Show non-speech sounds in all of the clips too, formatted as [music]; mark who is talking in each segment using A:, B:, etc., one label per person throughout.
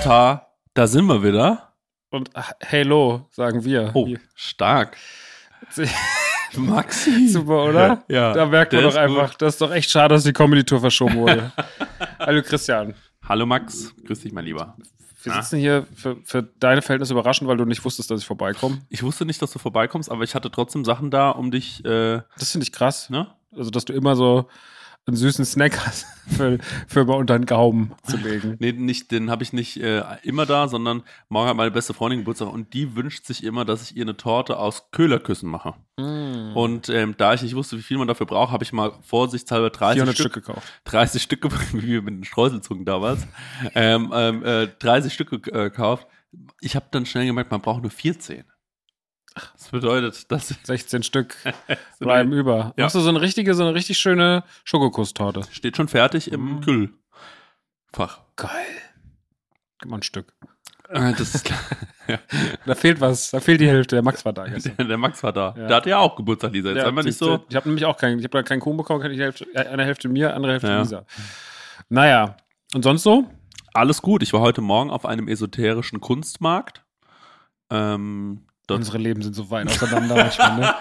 A: Tata, da sind wir wieder.
B: Und Hello, sagen wir.
A: Oh,
B: Hier.
A: stark. [laughs] Maxi.
B: Super, oder?
A: Ja,
B: Da merkt man doch einfach, das ist doch echt schade, dass die Comedy-Tour verschoben wurde. [laughs] Hallo Christian.
A: Hallo Max, grüß dich, mein Lieber.
B: Wir
A: Ah.
B: sitzen hier für, für deine Verhältnisse überraschend, weil du nicht wusstest, dass ich vorbeikomme.
A: Ich wusste nicht, dass du vorbeikommst, aber ich hatte trotzdem Sachen da, um dich, äh,
B: Das finde ich krass.
A: ne?
B: Also, dass du immer so einen süßen Snack hast, [laughs] für, für mal unter den Gaumen zu legen.
A: Nee, nicht, den habe ich nicht äh, immer da, sondern morgen hat meine beste Freundin Geburtstag und die wünscht sich immer, dass ich ihr eine Torte aus Köhlerküssen mache.
B: Mm.
A: Und ähm, da ich nicht wusste, wie viel man dafür braucht, habe ich mal vorsichtshalber 30
B: 400
A: Stück,
B: Stück gekauft.
A: 30 Stück, [laughs] wie wir mit den Streuselzungen damals, ähm, ähm, äh, 30 Stück äh, gekauft. Ich habe dann schnell gemerkt, man braucht nur 14. Das bedeutet, dass [laughs]
B: 16 Stück [laughs] bleiben über.
A: Ja.
B: Machst du so eine richtige, so eine richtig schöne Schokokusstorte?
A: steht schon fertig im
B: Mm.
A: Kühlfach.
B: Geil. Gib mal ein Stück.
A: Äh, Das ist [laughs] ja.
B: Da fehlt was, da fehlt die Hälfte. Der Max war da gestern.
A: Der Max war da.
B: Ja.
A: Der hatte ja auch Geburtstag, Lisa. Jetzt
B: Ja,
A: haben wir nicht so.
B: Ich habe nämlich auch keinen, ich habe keinen Kuchen bekommen, keine Hälfte, äh, eine Hälfte mir, andere Hälfte
A: Ja.
B: Lisa. Naja, und sonst so?
A: Alles gut. Ich war heute Morgen auf einem esoterischen Kunstmarkt. Ähm, dort,
B: Unsere Leben sind so weit auseinander manchmal, ne?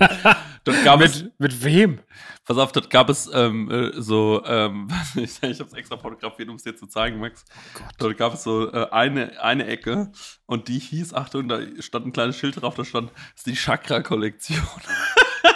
B: [laughs]
A: dort gab es,
B: mit, mit wem?
A: pass auf, dort gab es ähm, äh, so, ähm, [laughs] ich, ich habe es extra fotografiert, um es dir zu zeigen, Max. Dort gab es so äh, eine, eine Ecke und die hieß, Achtung, da stand ein kleines Schild drauf, da stand, das ist die Chakra-Kollektion. [laughs]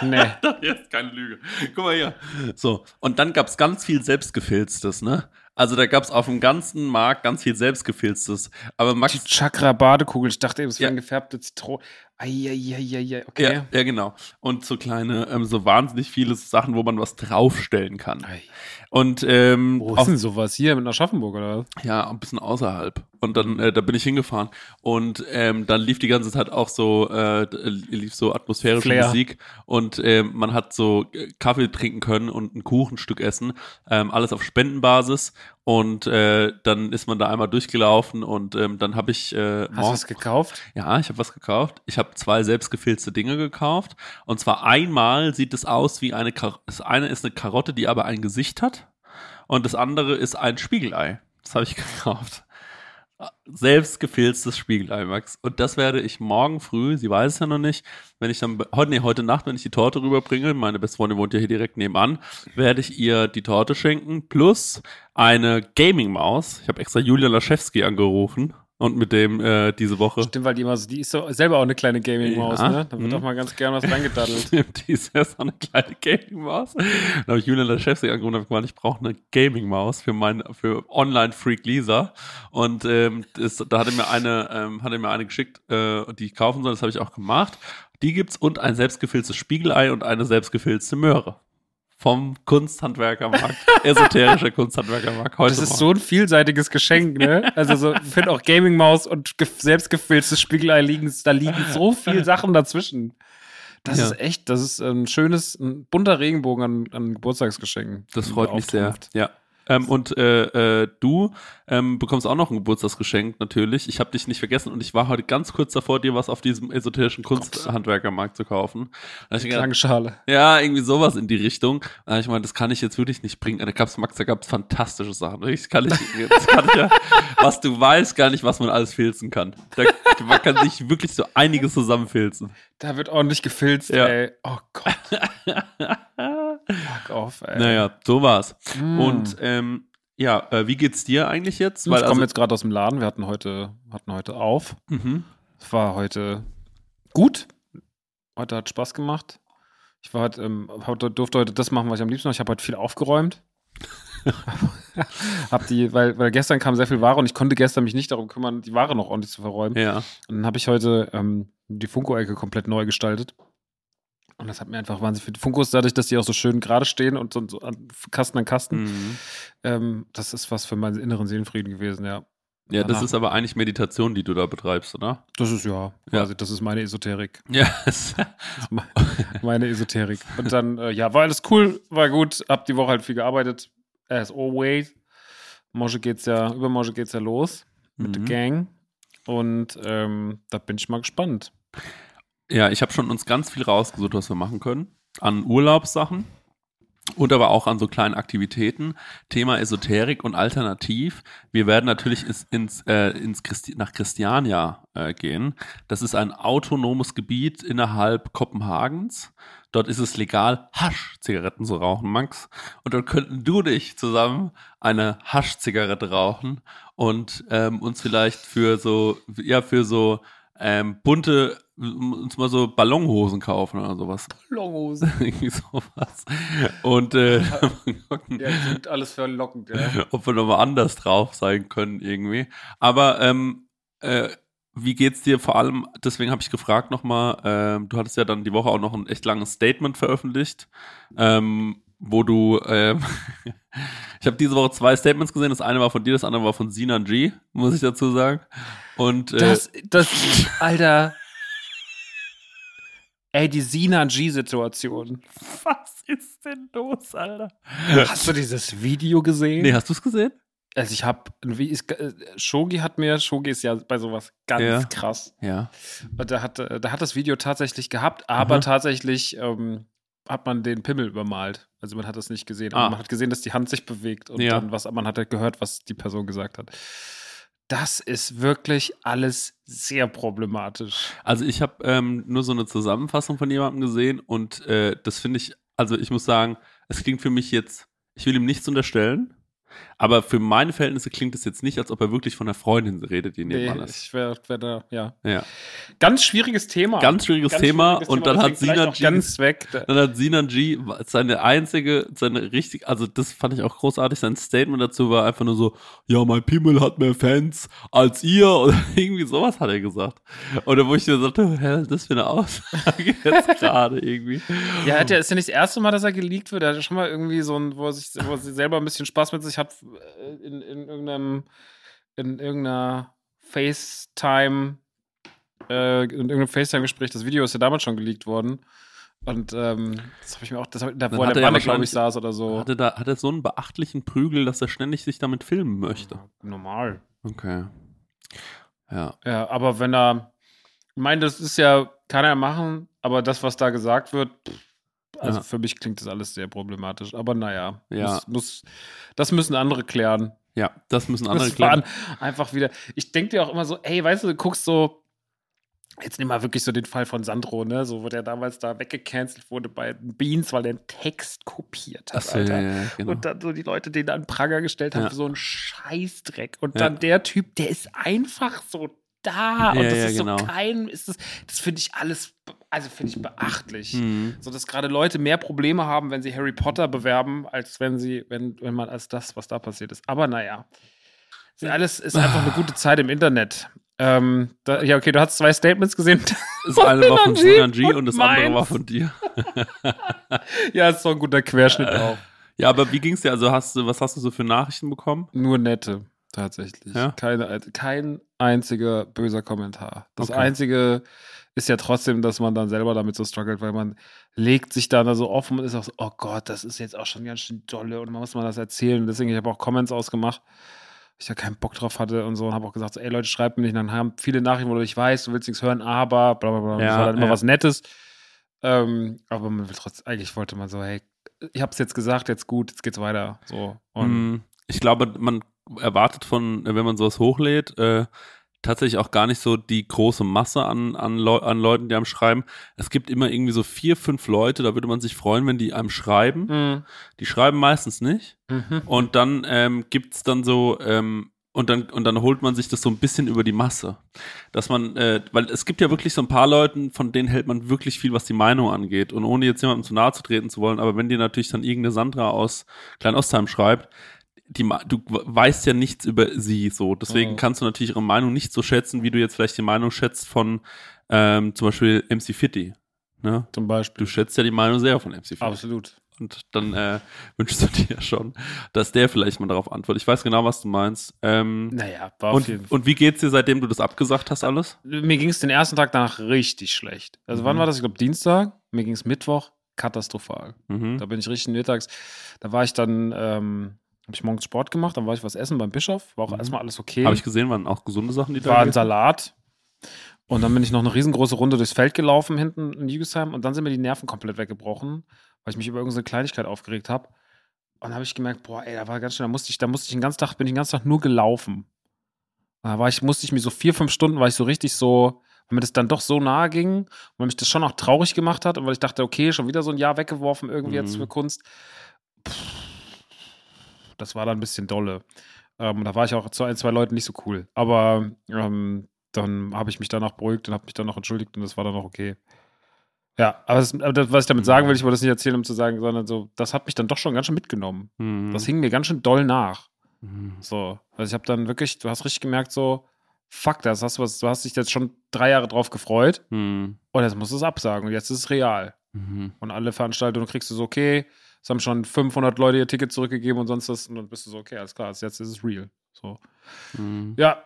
B: Nee.
A: Das ist keine Lüge. Guck mal hier. So, und dann gab's ganz viel Selbstgefilztes, ne? Also da gab's auf dem ganzen Markt ganz viel Selbstgefilztes. Aber
B: Die
A: Max.
B: Chakra-Badekugel. Ich dachte eben, es wäre
A: Ja.
B: ein gefärbtes Zitronen. Eieieiei. Okay.
A: Ja, ja, genau. Und so kleine, ähm, so wahnsinnig viele Sachen, wo man was draufstellen kann.
B: Ei.
A: Und ähm,
B: Wo ist denn sowas? Hier mit Aschaffenburg oder was?
A: Ja, ein bisschen außerhalb. Und dann, äh, da bin ich hingefahren. Und ähm, dann lief die ganze Zeit auch so, äh, d- lief so atmosphärische
B: Flair.
A: Musik. Und ähm, man hat so äh, Kaffee trinken können und ein Kuchenstück essen. Ähm, alles auf Spendenbasis. Und äh, dann ist man da einmal durchgelaufen und ähm, dann habe ich äh,
B: Hast du was gekauft?
A: ja, ich habe was gekauft. Ich habe zwei selbstgefilzte Dinge gekauft. Und zwar einmal sieht es aus wie eine Kar Das eine ist eine Karotte, die aber ein Gesicht hat. Und das andere ist ein Spiegelei. Das habe ich [laughs] gekauft. Selbstgefilztes Spiegelei, Max. Und das werde ich morgen früh, sie weiß es ja noch nicht, wenn ich dann, heute, nee, heute Nacht, wenn ich die Torte rüberbringe, meine beste Freundin wohnt ja hier direkt nebenan, werde ich ihr die Torte schenken, plus eine Gaming-Maus. Ich habe extra Julia Laschewski angerufen und mit dem äh, diese Woche
B: Stimmt, weil die immer so, die ist so selber auch eine kleine Gaming-Maus,
A: Ja.
B: ne? Da wird
A: Mhm.
B: auch mal ganz gern was reingedaddelt. [laughs]
A: Stimmt, die ist ja so eine kleine Gaming-Maus. Dann habe ich Julian Laschewski angerufen und habe gemeint, ich brauche eine Gaming-Maus für mein, für Online-Freak Lisa. Und ähm, das, da hatte mir eine, ähm, hatte mir eine geschickt, äh, die ich kaufen soll. Das habe ich auch gemacht. Die gibt's und ein selbstgefilztes Spiegelei und eine selbstgefilzte Möhre. Vom Kunsthandwerkermarkt, [laughs] esoterischer Kunsthandwerkermarkt. Heute
B: Das ist
A: Morgen.
B: so ein vielseitiges Geschenk, ne? Also so, ich finde auch Gaming-Maus und gef- selbstgefilztes Spiegelei liegen, da liegen so viele [laughs] Sachen dazwischen. Das
A: Ja.
B: ist echt, das ist ein schönes, ein bunter Regenbogen an, an Geburtstagsgeschenken.
A: Das freut mich sehr. Ja. Ähm, und äh, äh, du ähm, bekommst auch noch ein Geburtstagsgeschenk, natürlich. Ich habe dich nicht vergessen und ich war heute ganz kurz davor, dir was auf diesem esoterischen Kunsthandwerkermarkt zu kaufen. Gedacht,
B: Klangschale.
A: ja, irgendwie sowas in die Richtung. Da ich meine, das kann ich jetzt wirklich nicht bringen. Da gab's Max, da gab's fantastische Sachen. Das kann ich, das kann ich ja, was du weißt, gar nicht, was man alles filzen kann. Da, man kann sich wirklich so einiges zusammenfilzen.
B: Da wird ordentlich gefilzt,
A: Ja.
B: ey. Oh Gott. [laughs] Fuck off, ey.
A: Naja, so war's.
B: Mm.
A: Und ähm, ja, äh, wie geht's dir eigentlich jetzt?
B: ich komme
A: also-
B: jetzt gerade aus dem Laden. Wir hatten heute, hatten heute auf.
A: Mhm.
B: Es war heute gut. Heute hat Spaß gemacht. Ich war heute, ähm, durfte heute das machen, was ich am liebsten mache. Ich habe heute viel aufgeräumt. [laughs] hab die, weil, weil gestern kam sehr viel Ware und ich konnte gestern mich nicht darum kümmern, die Ware noch ordentlich zu verräumen.
A: Ja.
B: Und dann habe ich heute ähm, die Funko-Ecke komplett neu gestaltet. Und das hat mir einfach wahnsinnig viel. Funkos, dadurch, dass die auch so schön gerade stehen und so, so an, Kasten an Kasten,
A: Mhm.
B: ähm, das ist was für meinen inneren Seelenfrieden gewesen, ja.
A: Ja, das
B: Danach-
A: ist aber eigentlich Meditation, die du da betreibst, oder?
B: Das ist ja, quasi, das ist meine Esoterik. [laughs]
A: Ja.
B: meine Esoterik. Und dann, äh, ja, war alles cool, war gut, hab die Woche halt viel gearbeitet, as always. Morgen geht's ja, übermorgen geht's ja los mit der
A: Mhm.
B: Gang. Und ähm, da bin ich mal gespannt.
A: Ja, ich habe schon uns ganz viel rausgesucht, was wir machen können. An Urlaubssachen. Und aber auch an so kleinen Aktivitäten. Thema Esoterik und Alternativ. Wir werden natürlich ins, ins, äh, ins Christi nach Christiania äh, gehen. Das ist ein autonomes Gebiet innerhalb Kopenhagens. Dort ist es legal, Hasch-Zigaretten zu rauchen, Max. Und dort könnten du dich zusammen eine Hasch-Zigarette rauchen und ähm, uns vielleicht für so, ja, für so ähm, bunte, uns mal so Ballonhosen kaufen oder sowas. [laughs]
B: Ballonhosen. [laughs]
A: Irgendwie sowas. Und äh,
B: ja, [laughs] klingt alles verlockend, ja.
A: ob wir nochmal anders drauf sein können irgendwie. Aber ähm, äh, wie geht's dir vor allem, deswegen habe ich gefragt nochmal, ähm, du hattest ja dann die Woche auch noch ein echt langes Statement veröffentlicht, ähm, wo du, ähm, [laughs] ich habe diese Woche zwei Statements gesehen, das eine war von dir, das andere war von Sinan G, muss ich dazu sagen. Und äh,
B: Das, das, Alter. Ey, die Sinan G-Situation. [laughs]
A: was ist denn los, Alter?
B: Hast du dieses Video gesehen?
A: Nee, hast du's gesehen?
B: Also ich habe, äh, Shogi hat mir, Shogi ist ja bei sowas ganz
A: Ja.
B: krass.
A: Ja.
B: Und der hat, äh, der hat das Video tatsächlich gehabt, aber
A: Mhm.
B: tatsächlich ähm, hat man den Pimmel übermalt. Also man hat das nicht gesehen,
A: Ah.
B: man hat gesehen, dass die Hand sich bewegt und
A: Ja.
B: dann was, man hat halt gehört, was die Person gesagt hat. Das ist wirklich alles sehr problematisch.
A: Also ich habe ähm, nur so eine Zusammenfassung von jemandem gesehen und äh, das finde ich, also ich muss sagen, es klingt für mich jetzt, ich will ihm nichts unterstellen, aber für meine Verhältnisse klingt es jetzt nicht, als ob er wirklich von einer Freundin redet, die
B: Nee,
A: nebenan ist.
B: ich wäre wär da, ja.
A: Ja.
B: Ganz schwieriges Thema.
A: Ganz schwieriges Thema
B: schwieriges
A: und dann hat Sinan G-
B: ganz weg. Da-
A: Dann hat Sinan G seine einzige, seine richtig, also das fand ich auch großartig, sein Statement dazu war einfach nur so, ja, mein Pimmel hat mehr Fans als ihr [laughs] oder irgendwie sowas hat er gesagt. Oder wo ich mir sagte, hä, was ist das für eine Aussage [laughs] jetzt gerade irgendwie.
B: Ja, hat ja, ist ja nicht das erste Mal, dass er geleakt wird. Er hat ja schon mal irgendwie so ein, wo er sich, wo er selber ein bisschen Spaß mit sich hat, in, in irgendeinem, in irgendeiner FaceTime, äh, in irgendeinem FaceTime-Gespräch. Das Video ist ja damals schon geleakt worden. Und ähm, das habe ich mir auch, das hab, da, wo er
A: er
B: der Wanne, glaube ich, saß oder so.
A: Hatte da, hat er so einen beachtlichen Prügel, dass er ständig sich damit filmen möchte.
B: Normal.
A: Okay. Ja.
B: Ja, aber wenn er, ich meine, das ist ja, kann er machen, aber das, was da gesagt wird, pff, also
A: Ja.
B: für mich klingt das alles sehr problematisch. Aber naja,
A: Ja.
B: muss, muss, das müssen andere klären.
A: Ja, das müssen andere
B: Das
A: klären.
B: einfach wieder. Ich denke dir auch immer so, ey, weißt du, du guckst so. Jetzt nimm mal wirklich so den Fall von Sandro, ne? So, wo der damals da weggecancelt wurde bei Beans, weil der einen Text kopiert hat,
A: Achso,
B: Alter.
A: ja, ja, genau.
B: Und dann so die Leute den an Pranger gestellt haben
A: Ja.
B: für so einen Scheißdreck. Und dann der Typ, der ist einfach so da. und das ist
A: genau.
B: so kein, ist das, das finde ich alles, also finde ich beachtlich.
A: Mhm.
B: So dass gerade Leute mehr Probleme haben, wenn sie Harry Potter bewerben, als wenn sie, wenn, wenn man als das, was da passiert ist. Aber naja. Ist alles ist einfach eine gute Zeit im Internet. Ähm, da, ja, okay, du hast zwei Statements gesehen. [laughs]
A: Das eine war von
B: Sinan G
A: G und das andere
B: meins.
A: war von dir. [laughs]
B: ja, ist so ein guter Querschnitt
A: Äh.
B: auch.
A: Ja, aber wie ging's dir? Also hast du, was hast du so für Nachrichten bekommen?
B: Nur nette, tatsächlich.
A: Ja?
B: Keine, kein einziger böser Kommentar. Das
A: Okay.
B: Einzige ist ja trotzdem, dass man dann selber damit so struggelt, weil man legt sich dann da so offen und ist auch so, oh Gott, das ist jetzt auch schon ganz schön dolle und man muss mal das erzählen. Deswegen, ich habe auch Comments ausgemacht, ich da keinen Bock drauf hatte und so und habe auch gesagt, so, ey Leute, schreibt mir nicht. Und dann haben viele Nachrichten, wo du nicht weißt, du willst nichts hören, aber bla bla bla.
A: Ja,
B: das war dann immer
A: ja.
B: was Nettes. Ähm, aber man will trotzdem, eigentlich wollte man so, hey, ich habe es jetzt gesagt, jetzt gut, jetzt geht's weiter. So. Und
A: Mm, Ich glaube, man erwartet von, wenn man sowas hochlädt, äh, tatsächlich auch gar nicht so die große Masse an, an, Leu an Leuten, die einem schreiben. Es gibt immer irgendwie so vier, fünf Leute, da würde man sich freuen, wenn die einem schreiben.
B: Mhm.
A: Die schreiben meistens nicht.
B: Mhm.
A: Und dann ähm, gibt's dann so, ähm, und dann, und dann holt man sich das so ein bisschen über die Masse. Dass man, äh, weil es gibt ja wirklich so ein paar Leuten, von denen hält man wirklich viel, was die Meinung angeht. Und ohne jetzt jemandem zu nahe zu treten zu wollen, aber wenn dir natürlich dann irgendeine Sandra aus Kleinostheim schreibt, die, du weißt ja nichts über sie so. Deswegen
B: Mhm.
A: kannst du natürlich ihre Meinung nicht so schätzen, wie du jetzt vielleicht die Meinung schätzt von ähm, zum Beispiel MC Fitty. Ne?
B: Zum Beispiel.
A: Du schätzt ja die Meinung sehr von MC Fitty.
B: Absolut.
A: Und dann äh, [laughs] wünschst du dir schon, dass der vielleicht mal darauf antwortet. Ich weiß genau, was du meinst. Ähm,
B: Naja, war jeden
A: und,
B: Fall.
A: und wie geht's dir, seitdem du das abgesagt hast, alles?
B: Mir ging es den ersten Tag danach richtig schlecht. Also, wann
A: Mhm.
B: war das? Ich glaube, Dienstag. Mir ging es Mittwoch katastrophal.
A: Mhm.
B: Da bin ich richtig mittags. Da war ich dann, ähm, habe ich morgens Sport gemacht, dann war ich was essen beim Bischof. War auch
A: Mhm.
B: erstmal alles okay.
A: Habe ich gesehen, waren auch gesunde Sachen, die da
B: war ein? Salat. Und dann bin ich noch eine riesengroße Runde durchs Feld gelaufen hinten in Jügesheim und dann sind mir die Nerven komplett weggebrochen, weil ich mich über irgendeine Kleinigkeit aufgeregt habe. Und dann habe ich gemerkt, boah, ey, da war ganz schön, da musste ich, da musste ich den ganzen Tag, bin ich den ganzen Tag nur gelaufen. Und da war ich, musste ich mir so vier, fünf Stunden, war ich so richtig so, weil mir das dann doch so nahe ging und weil mich das schon auch traurig gemacht hat und weil ich dachte, okay, schon wieder so ein Jahr weggeworfen irgendwie jetzt
A: Mhm.
B: für Kunst. Pff, das war dann ein bisschen dolle. Ähm, da war ich auch zu ein, zwei Leuten nicht so cool. Aber ähm, dann habe ich mich danach beruhigt und habe mich dann noch entschuldigt und das war dann auch okay. Ja, aber, das, was ich damit sagen will, ich wollte das nicht erzählen, um zu sagen, sondern so, das hat mich dann doch schon ganz schön mitgenommen.
A: Mhm.
B: Das hing mir ganz schön doll nach.
A: Mhm.
B: So, also ich habe dann wirklich, du hast richtig gemerkt, so, fuck, das hast du was, du hast dich jetzt schon drei Jahre drauf gefreut
A: Mhm.
B: und jetzt musst du es absagen und jetzt ist es real.
A: Mhm.
B: Und alle Veranstaltungen kriegst du so, okay, es haben schon 500 Leute ihr Ticket zurückgegeben und sonst was und dann bist du so, okay, alles klar, jetzt ist es real. So.
A: Mhm.
B: Ja,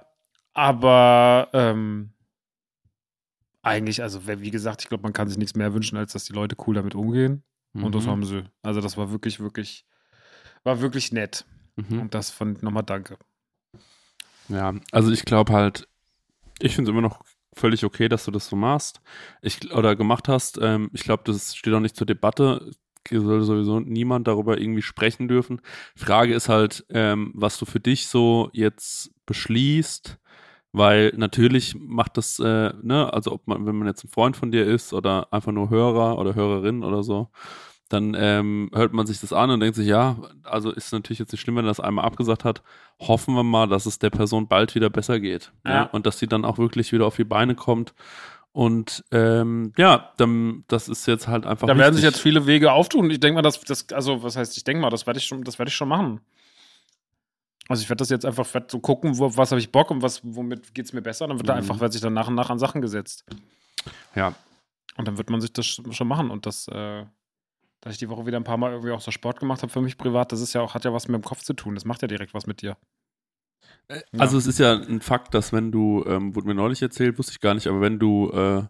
B: aber ähm, eigentlich, also wie gesagt, ich glaube, man kann sich nichts mehr wünschen, als dass die Leute cool damit umgehen. Und das
A: Mhm.
B: haben sie. Also das war wirklich, wirklich, war wirklich nett.
A: Mhm.
B: Und das von nochmal danke.
A: Ja, also ich glaube halt, ich finde es immer noch völlig okay, dass du das so machst. Ich, oder gemacht hast. Ähm, ich glaube, das steht auch nicht zur Debatte. Soll sowieso niemand darüber irgendwie sprechen dürfen. Frage ist halt, ähm, was du für dich so jetzt beschließt, weil natürlich macht das, äh, ne, also ob man, wenn man jetzt ein Freund von dir ist oder einfach nur Hörer oder Hörerin oder so, dann ähm, hört man sich das an und denkt sich, ja, also ist natürlich jetzt nicht schlimm, wenn er das einmal abgesagt hat. Hoffen wir mal, dass es der Person bald wieder besser geht.
B: Ja.
A: Ja. Und dass sie dann auch wirklich wieder auf die Beine kommt. Und ähm, ja, dann, das ist jetzt halt einfach.
B: Da werden sich
A: wichtig.
B: jetzt viele Wege auftun. Ich denke mal, dass das, also was heißt, ich denke mal, das werde ich schon, das werde ich schon machen. Also ich werde das jetzt einfach werd so gucken, wo, was habe ich Bock und was, womit geht es mir besser. Dann wird da
A: Mhm.
B: einfach, wird sich dann nach und nach an Sachen gesetzt.
A: Ja,
B: Und dann wird man sich das sch- schon machen. Und das, äh, dass ich die Woche wieder ein paar Mal irgendwie auch so Sport gemacht habe für mich privat, das ist ja auch, hat ja was mit dem Kopf zu tun. Das macht ja direkt was mit dir. Ja.
A: Also es ist ja ein Fakt, dass wenn du, ähm, wurde mir neulich erzählt, wusste ich gar nicht, aber wenn du äh,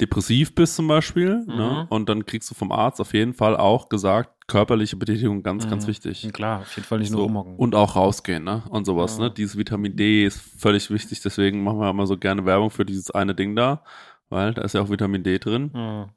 A: depressiv bist zum Beispiel,
B: Mhm.
A: ne, und dann kriegst du vom Arzt auf jeden Fall auch gesagt, körperliche Betätigung ganz, ganz
B: Mhm.
A: wichtig.
B: Klar, auf jeden Fall nicht nur
A: So.
B: rumhocken.
A: Und auch rausgehen, ne? Und sowas,
B: Ja.
A: ne? Dieses Vitamin D ist völlig wichtig, deswegen machen wir immer so gerne Werbung für dieses eine Ding da, weil da ist ja auch Vitamin D drin.
B: Ja.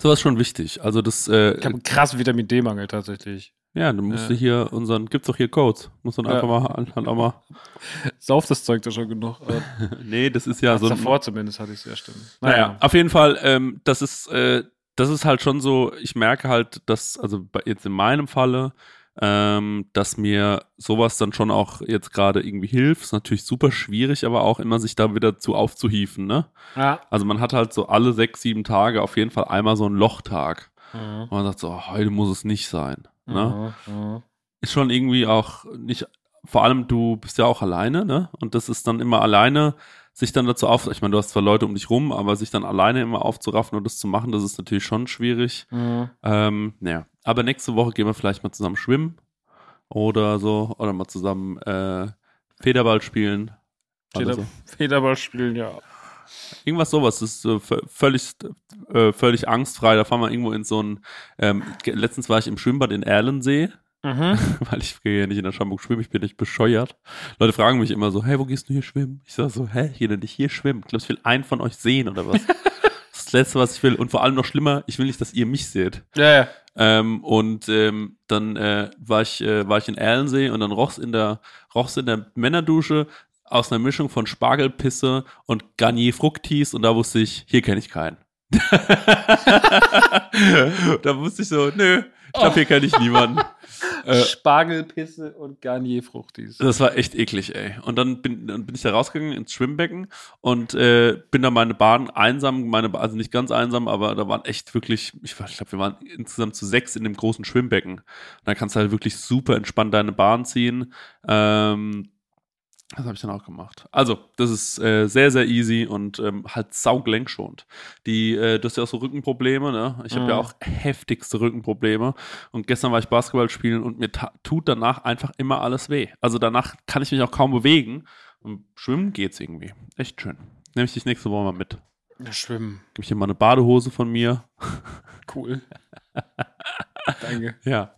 A: Sowas ist schon wichtig. Also das, äh,
B: Ich habe einen krassen Vitamin D-Mangel tatsächlich.
A: Ja, dann musst
B: Ja.
A: du hier unseren, gibt's doch hier Codes. Muss dann
B: Ja.
A: einfach mal, halt auch mal. [laughs]
B: Sauf das Zeug da schon genug. [laughs]
A: Nee, das ist ja so ein,
B: davor zumindest hatte ich es ja stimmt.
A: Naja, auf jeden Fall, ähm, das ist, äh, das ist halt schon so, ich merke halt, dass, also jetzt in meinem Falle, ähm, dass mir sowas dann schon auch jetzt gerade irgendwie hilft. Ist natürlich super schwierig, aber auch immer sich da wieder zu aufzuhieven, ne?
B: Ja.
A: Also man hat halt so alle sechs, sieben Tage auf jeden Fall einmal so einen Lochtag.
B: Mhm.
A: Und man sagt so, oh, heute muss es nicht sein. Ne?
B: Mhm. Mhm.
A: ist schon irgendwie auch nicht, vor allem du bist ja auch alleine, ne? Und das ist dann immer alleine, sich dann dazu auf, ich meine, du hast zwar Leute um dich rum, aber sich dann alleine immer aufzuraffen und das zu machen, das ist natürlich schon schwierig.
B: Mhm.
A: Ähm, naja, aber nächste Woche gehen wir vielleicht mal zusammen schwimmen oder so, oder mal zusammen äh, Federball spielen. Oder
B: Feder,
A: so.
B: Federball spielen, ja.
A: Irgendwas sowas, das ist äh, völlig, äh, völlig angstfrei. Da fahren wir irgendwo in so ein, ähm, letztens war ich im Schwimmbad in Erlensee
B: Mhm. [laughs]
A: weil ich gehe ja nicht in der Schamburg schwimmen, ich bin nicht bescheuert. Leute fragen mich immer so, hey, wo gehst du hier schwimmen? Ich sage so, hä, ich gehe denn nicht hier schwimmen. Glaubst du, ich will einen von euch sehen oder was? das [laughs] ist das Letzte, was ich will. Und vor allem noch schlimmer, ich will nicht, dass ihr mich seht.
B: Ja, ja.
A: Ähm, und ähm, dann äh, war ich äh, war ich in Erlensee und dann roch's in der roch's in der Männerdusche aus einer Mischung von Spargelpisse und Garnier Fructis und da wusste ich, hier kenne ich keinen. [laughs] da wusste ich so, nö, ich glaube, hier kenne ich niemanden. [laughs] Äh,
B: Spargelpisse und Garnierfruchtis.
A: das war echt eklig, ey. Und dann bin, dann bin ich da rausgegangen ins Schwimmbecken und äh, bin da meine Bahn einsam, meine also nicht ganz einsam, aber da waren echt wirklich, ich, ich glaube, wir waren insgesamt zu sechs in dem großen Schwimmbecken. Und da kannst du halt wirklich super entspannt deine Bahn ziehen. Ähm, das habe ich dann auch gemacht. Also, das ist äh, sehr, sehr easy und ähm, halt saugelenkschonend. Die, äh, du hast ja auch so Rückenprobleme, ne? Ich habe
B: Mhm.
A: ja auch heftigste Rückenprobleme. Und gestern war ich Basketball spielen und mir tut danach einfach immer alles weh. Also danach kann ich mich auch kaum bewegen. Und schwimmen geht's irgendwie. Echt schön. Nehme ich dich nächste Woche mal mit.
B: Ja, schwimmen.
A: Gib ich dir mal eine Badehose von mir.
B: Cool. [laughs] Danke.
A: Ja.